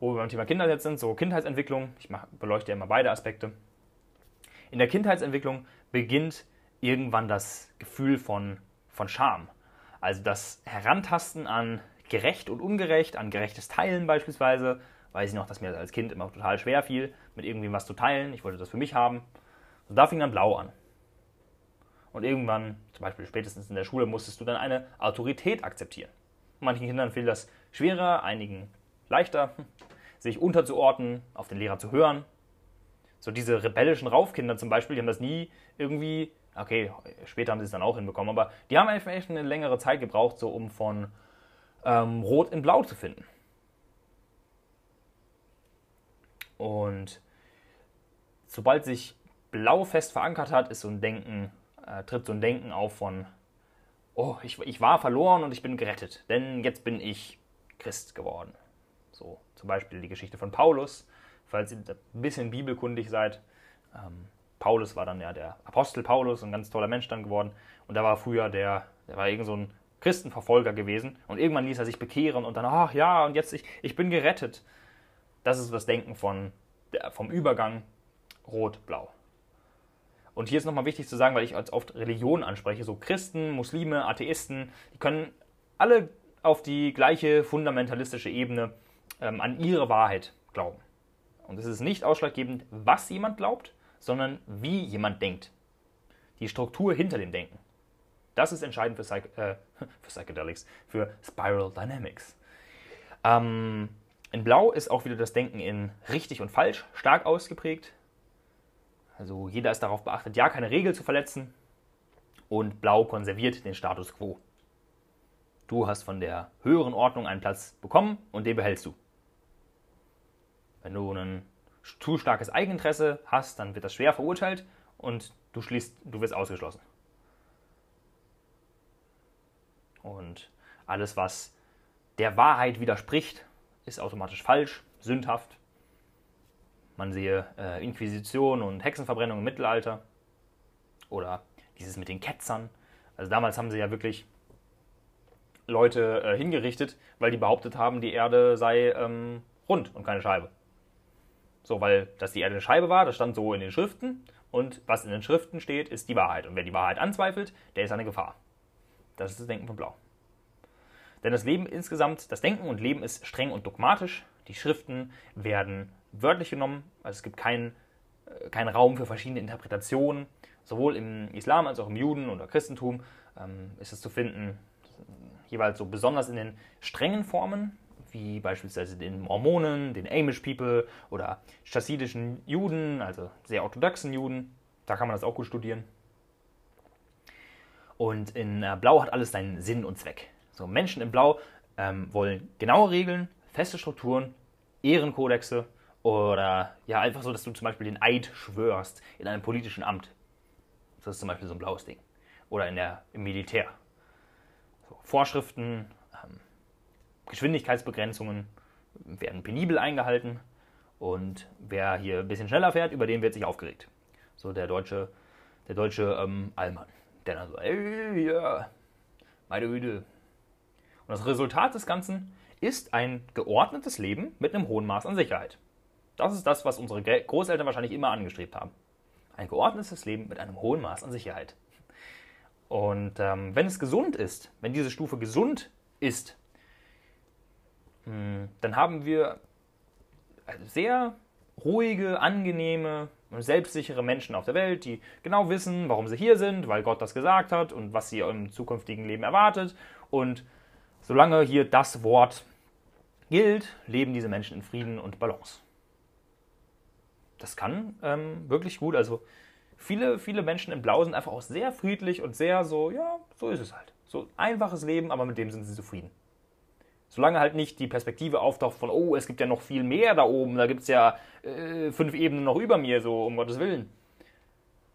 wo wir beim Thema Kinder jetzt sind, so Kindheitsentwicklung, ich mach, beleuchte ja immer beide Aspekte. In der Kindheitsentwicklung beginnt irgendwann das Gefühl von, von Scham. Also das Herantasten an gerecht und ungerecht, an gerechtes Teilen beispielsweise. Weiß ich noch, dass mir das als Kind immer total schwer fiel, mit irgendwem was zu teilen. Ich wollte das für mich haben. Und da fing dann Blau an. Und irgendwann, zum Beispiel spätestens in der Schule, musstest du dann eine Autorität akzeptieren. Manchen Kindern fiel das schwerer, einigen leichter, *laughs* sich unterzuordnen, auf den Lehrer zu hören. So diese rebellischen Raufkinder zum Beispiel, die haben das nie irgendwie, okay, später haben sie es dann auch hinbekommen, aber die haben einfach echt eine längere Zeit gebraucht, so um von ähm, Rot in Blau zu finden. Und sobald sich Blau fest verankert hat, ist so ein Denken, äh, tritt so ein Denken auf von, oh, ich, ich war verloren und ich bin gerettet, denn jetzt bin ich Christ geworden. So zum Beispiel die Geschichte von Paulus, falls ihr ein bisschen bibelkundig seid. Ähm, Paulus war dann ja der Apostel Paulus, ein ganz toller Mensch dann geworden. Und da war früher der, der war irgend so ein Christenverfolger gewesen. Und irgendwann ließ er sich bekehren und dann, ach ja, und jetzt ich, ich bin gerettet. Das ist das Denken von, der, vom Übergang Rot-Blau. Und hier ist nochmal wichtig zu sagen, weil ich als oft Religion anspreche, so Christen, Muslime, Atheisten, die können alle auf die gleiche fundamentalistische Ebene ähm, an ihre Wahrheit glauben. Und es ist nicht ausschlaggebend, was jemand glaubt, sondern wie jemand denkt. Die Struktur hinter dem Denken. Das ist entscheidend für, Psych äh, *laughs* für Psychedelics, für Spiral Dynamics. Ähm, in Blau ist auch wieder das Denken in richtig und falsch stark ausgeprägt. Also jeder ist darauf beachtet, ja keine Regel zu verletzen. Und Blau konserviert den Status quo. Du hast von der höheren Ordnung einen Platz bekommen und den behältst du. Wenn du ein zu starkes Eigeninteresse hast, dann wird das schwer verurteilt und du schließt, du wirst ausgeschlossen. Und alles, was der Wahrheit widerspricht, ist automatisch falsch, sündhaft. Man sehe äh, Inquisition und Hexenverbrennung im Mittelalter oder dieses mit den Ketzern. Also damals haben sie ja wirklich Leute äh, hingerichtet, weil die behauptet haben, die Erde sei ähm, rund und keine Scheibe. So, weil dass die Erde eine Scheibe war, das stand so in den Schriften und was in den Schriften steht, ist die Wahrheit. Und wer die Wahrheit anzweifelt, der ist eine Gefahr. Das ist das Denken von Blau. Denn das Leben insgesamt, das Denken und Leben ist streng und dogmatisch. Die Schriften werden wörtlich genommen, also es gibt keinen äh, kein Raum für verschiedene Interpretationen. Sowohl im Islam als auch im Juden- oder Christentum ähm, ist es zu finden, jeweils so besonders in den strengen Formen, wie beispielsweise den Mormonen, den Amish People oder chassidischen Juden, also sehr orthodoxen Juden. Da kann man das auch gut studieren. Und in äh, Blau hat alles seinen Sinn und Zweck. So, Menschen in Blau ähm, wollen genaue Regeln, feste Strukturen, Ehrenkodexe oder ja, einfach so, dass du zum Beispiel den Eid schwörst in einem politischen Amt. Das ist zum Beispiel so ein blaues Ding. Oder in der, im Militär. So, Vorschriften, ähm, Geschwindigkeitsbegrenzungen werden penibel eingehalten. Und wer hier ein bisschen schneller fährt, über den wird sich aufgeregt. So der deutsche, der deutsche ähm, Allmann. Der dann so, ey, ja, meine Güte. Und das Resultat des Ganzen ist ein geordnetes Leben mit einem hohen Maß an Sicherheit. Das ist das, was unsere Großeltern wahrscheinlich immer angestrebt haben. Ein geordnetes Leben mit einem hohen Maß an Sicherheit. Und ähm, wenn es gesund ist, wenn diese Stufe gesund ist, mh, hm, dann haben wir sehr ruhige, angenehme, selbstsichere Menschen auf der Welt, die genau wissen, warum sie hier sind, weil Gott das gesagt hat und was sie im zukünftigen Leben erwartet. Und solange hier das Wort gilt, leben diese Menschen in Frieden und Balance. Das kann ähm, wirklich gut. Also viele, viele Menschen in Blau sind einfach auch sehr friedlich und sehr so, ja, so ist es halt. So einfaches Leben, aber mit dem sind sie zufrieden. Solange halt nicht die Perspektive auftaucht von, oh, es gibt ja noch viel mehr da oben, da gibt es ja äh, fünf Ebenen noch über mir, so um Gottes Willen.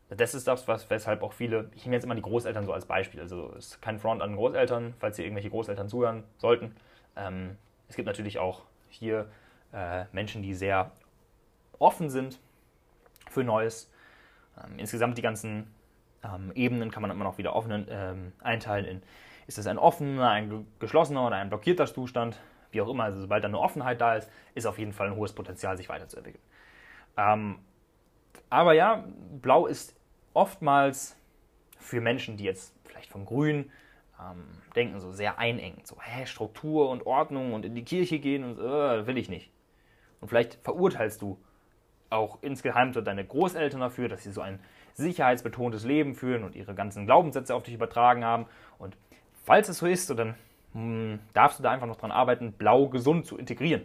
Das ist das, was, weshalb auch viele, ich nehme jetzt immer die Großeltern so als Beispiel, also es ist kein Front an Großeltern, falls hier irgendwelche Großeltern zuhören sollten. Ähm, es gibt natürlich auch hier äh, Menschen, die sehr offen sind für Neues. Ähm, insgesamt die ganzen ähm, Ebenen kann man immer noch wieder offen ähm, einteilen in ist es ein offener, ein geschlossener oder ein blockierter Zustand? Wie auch immer, also sobald da eine Offenheit da ist, ist auf jeden Fall ein hohes Potenzial, sich weiterzuentwickeln. Ähm, Aber ja, Blau ist oftmals für Menschen, die jetzt vielleicht von Grün ähm, denken, so sehr einengend. So, hä, Struktur und Ordnung und in die Kirche gehen und äh, will ich nicht. Und vielleicht verurteilst du auch insgeheim deine Großeltern dafür, dass sie so ein sicherheitsbetontes Leben führen und ihre ganzen Glaubenssätze auf dich übertragen haben. Und falls es so ist, so dann hm, darfst du da einfach noch dran arbeiten, blau gesund zu integrieren.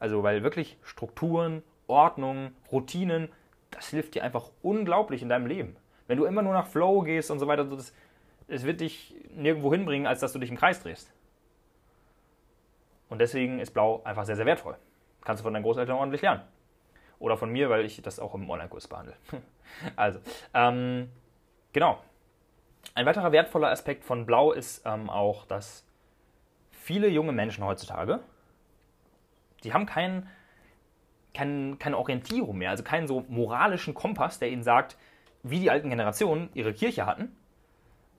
Also, weil wirklich Strukturen, Ordnung, Routinen, das hilft dir einfach unglaublich in deinem Leben. Wenn du immer nur nach Flow gehst und so weiter, das, es wird dich nirgendwo hinbringen, als dass du dich im Kreis drehst. Und deswegen ist Blau einfach sehr, sehr wertvoll. Kannst du von deinen Großeltern ordentlich lernen. Oder von mir, weil ich das auch im Online-Kurs behandle. *laughs* also, ähm, genau. Ein weiterer wertvoller Aspekt von Blau ist ähm, auch, dass viele junge Menschen heutzutage, die haben keinen kein, keine Orientierung mehr, also keinen so moralischen Kompass, der ihnen sagt, wie die alten Generationen ihre Kirche hatten,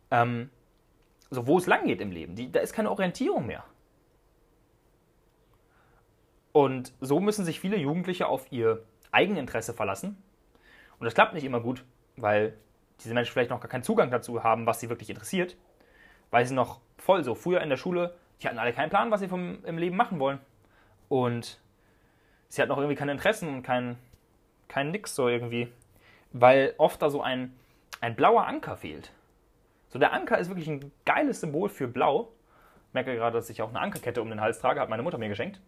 ähm, so wo es lang geht im Leben. Die, da ist keine Orientierung mehr. Und so müssen sich viele Jugendliche auf ihr Eigeninteresse verlassen. Und das klappt nicht immer gut, weil diese Menschen vielleicht noch gar keinen Zugang dazu haben, was sie wirklich interessiert. Weil sie noch voll so, früher in der Schule, die hatten alle keinen Plan, was sie vom, im Leben machen wollen. Und sie hatten auch irgendwie keine Interessen und kein, kein Nix so irgendwie. Weil oft da so ein, ein blauer Anker fehlt. So, der Anker ist wirklich ein geiles Symbol für Blau. Ich merke gerade, dass ich auch eine Ankerkette um den Hals trage, hat meine Mutter mir geschenkt.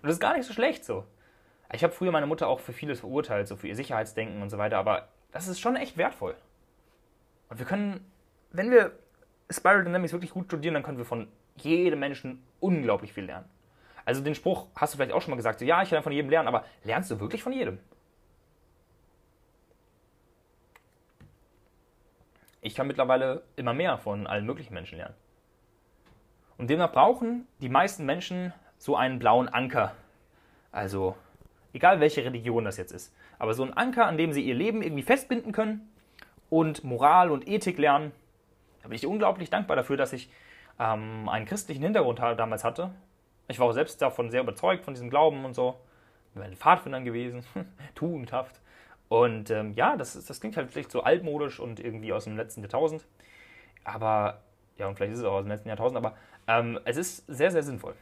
Und das ist gar nicht so schlecht so. Ich habe früher meine Mutter auch für vieles verurteilt, so für ihr Sicherheitsdenken und so weiter, aber das ist schon echt wertvoll. Und wir können, wenn wir Spiral Dynamics wirklich gut studieren, dann können wir von jedem Menschen unglaublich viel lernen. Also den Spruch hast du vielleicht auch schon mal gesagt, so, ja, ich kann von jedem lernen, aber lernst du wirklich von jedem? Ich kann mittlerweile immer mehr von allen möglichen Menschen lernen. Und demnach brauchen die meisten Menschen so einen blauen Anker. Also, egal welche Religion das jetzt ist. Aber so einen Anker, an dem sie ihr Leben irgendwie festbinden können und Moral und Ethik lernen. Da bin ich unglaublich dankbar dafür, dass ich ähm, einen christlichen Hintergrund damals hatte. Ich war auch selbst davon sehr überzeugt, von diesem Glauben und so. Ich bin Pfadfindern gewesen, *laughs* tugendhaft. Und ähm, ja, das, das klingt halt vielleicht so altmodisch und irgendwie aus dem letzten Jahrtausend. Aber, ja, und vielleicht ist es auch aus dem letzten Jahrtausend, aber ähm, es ist sehr, sehr sinnvoll.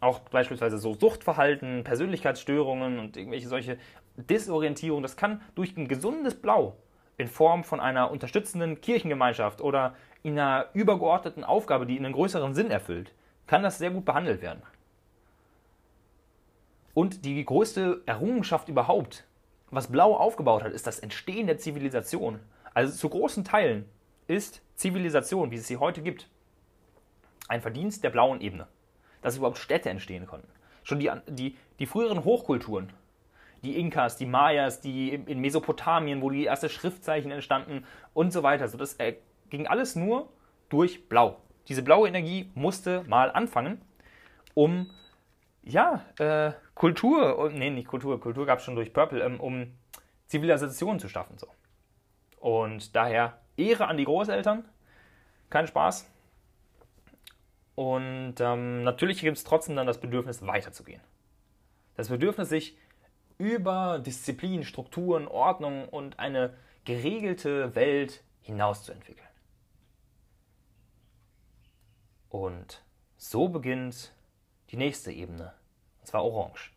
Auch beispielsweise so Suchtverhalten, Persönlichkeitsstörungen und irgendwelche solche Disorientierung, das kann durch ein gesundes Blau in Form von einer unterstützenden Kirchengemeinschaft oder in einer übergeordneten Aufgabe, die einen größeren Sinn erfüllt, kann das sehr gut behandelt werden. Und die größte Errungenschaft überhaupt was Blau aufgebaut hat, ist das Entstehen der Zivilisation. Also zu großen Teilen ist Zivilisation, wie es sie heute gibt, ein Verdienst der blauen Ebene. Dass überhaupt Städte entstehen konnten. Schon die, die, die früheren Hochkulturen, die Inkas, die Mayas, die in Mesopotamien, wo die ersten Schriftzeichen entstanden und so weiter. So, das äh, ging alles nur durch Blau. Diese blaue Energie musste mal anfangen, um ja, äh, Kultur, nee, nicht Kultur, Kultur gab es schon durch Purple, ähm, um Zivilisation zu schaffen. So. Und daher Ehre an die Großeltern, kein Spaß. Und ähm, natürlich gibt es trotzdem dann das Bedürfnis, weiterzugehen. Das Bedürfnis, sich über Disziplin, Strukturen, Ordnung und eine geregelte Welt hinauszuentwickeln. Und so beginnt die nächste Ebene, und zwar Orange.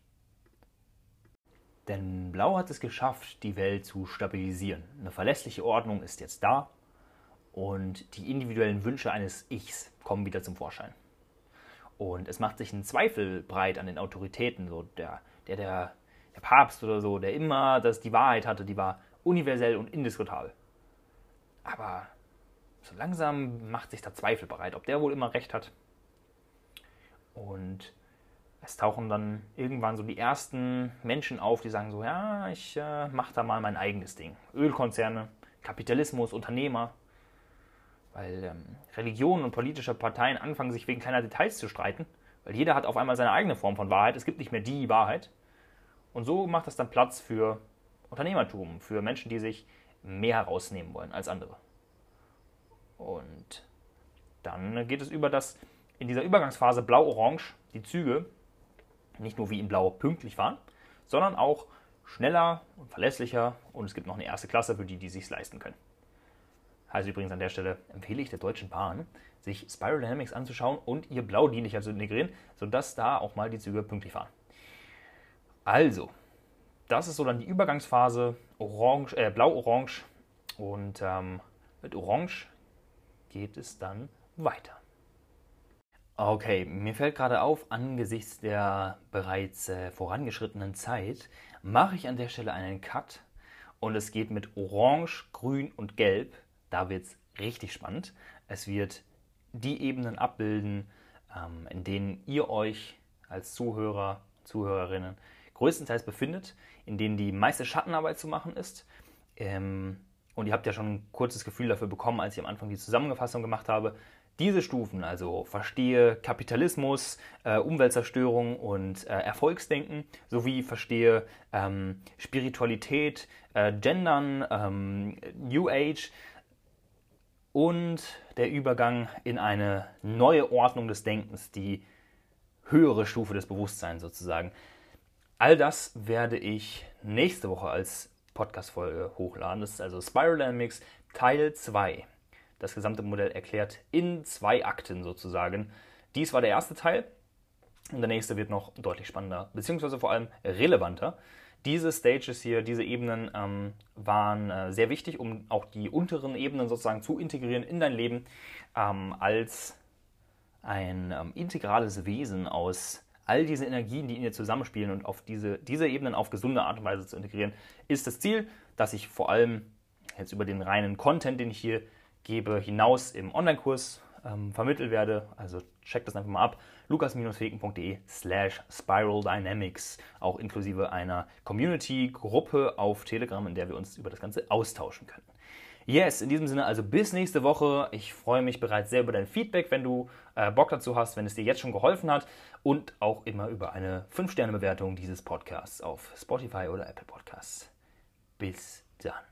Denn Blau hat es geschafft, die Welt zu stabilisieren. Eine verlässliche Ordnung ist jetzt da und die individuellen Wünsche eines Ichs kommen wieder zum Vorschein. Und es macht sich ein Zweifel breit an den Autoritäten, so der, der, der, der Papst oder so, der immer das, die Wahrheit hatte, die war universell und indiskutabel. Aber so langsam macht sich da Zweifel bereit, ob der wohl immer recht hat. Und es tauchen dann irgendwann so die ersten Menschen auf, die sagen so, ja, ich äh, mache da mal mein eigenes Ding. Ölkonzerne, Kapitalismus, Unternehmer. Weil ähm, Religionen und politische Parteien anfangen, sich wegen kleiner Details zu streiten. Weil jeder hat auf einmal seine eigene Form von Wahrheit. Es gibt nicht mehr die Wahrheit. Und so macht das dann Platz für Unternehmertum, für Menschen, die sich mehr herausnehmen wollen als andere. Und dann geht es über das in dieser Übergangsphase blau-orange die Züge nicht nur wie in blau pünktlich fahren, sondern auch schneller und verlässlicher und es gibt noch eine erste Klasse für die, die sich leisten können. Heißt übrigens an der Stelle empfehle ich der Deutschen Bahn, sich Spiral Dynamics anzuschauen und ihr blaudienlicher zu integrieren, sodass da auch mal die Züge pünktlich fahren. Also, das ist so dann die Übergangsphase äh, Blau-Orange und ähm, mit Orange geht es dann weiter. Okay, mir fällt gerade auf, angesichts der bereits äh, vorangeschrittenen Zeit mache ich an der Stelle einen Cut und es geht mit Orange, Grün und Gelb. Da wird es richtig spannend. Es wird die Ebenen abbilden, ähm, in denen ihr euch als Zuhörer, Zuhörerinnen größtenteils befindet, in denen die meiste Schattenarbeit zu machen ist. Ähm, und ihr habt ja schon ein kurzes Gefühl dafür bekommen, als ich am Anfang die Zusammenfassung gemacht habe, diese Stufen, also verstehe Kapitalismus, äh, Umweltzerstörung und äh, Erfolgsdenken, sowie verstehe ähm, Spiritualität, äh, Gendern, New Age und der Übergang in eine neue Ordnung des Denkens, die höhere Stufe des Bewusstseins sozusagen. All das werde ich nächste Woche als Podcast-Folge hochladen. Das ist also Spiral Dynamics Teil 2 das gesamte Modell erklärt in zwei Akten sozusagen. Dies war der erste Teil und der nächste wird noch deutlich spannender, beziehungsweise vor allem relevanter. Diese Stages hier, diese Ebenen ähm, waren äh, sehr wichtig, um auch die unteren Ebenen sozusagen zu integrieren in dein Leben ähm, als ein ähm, integrales Wesen aus all diesen Energien, die in dir zusammenspielen und auf diese, diese Ebenen auf gesunde Art und Weise zu integrieren, ist das Ziel, dass ich vor allem jetzt über den reinen Content, den ich hier gebe, hinaus im Online-Kurs ähm, vermittelt werde. Also check das einfach mal ab. lukas-feken.de slash Spiral Dynamics. Auch inklusive einer Community-Gruppe auf Telegram, in der wir uns über das Ganze austauschen können. Yes, in diesem Sinne also bis nächste Woche. Ich freue mich bereits sehr über dein Feedback, wenn du äh, Bock dazu hast, wenn es dir jetzt schon geholfen hat und auch immer über eine 5-Sterne-Bewertung dieses Podcasts auf Spotify oder Apple Podcasts. Bis dann.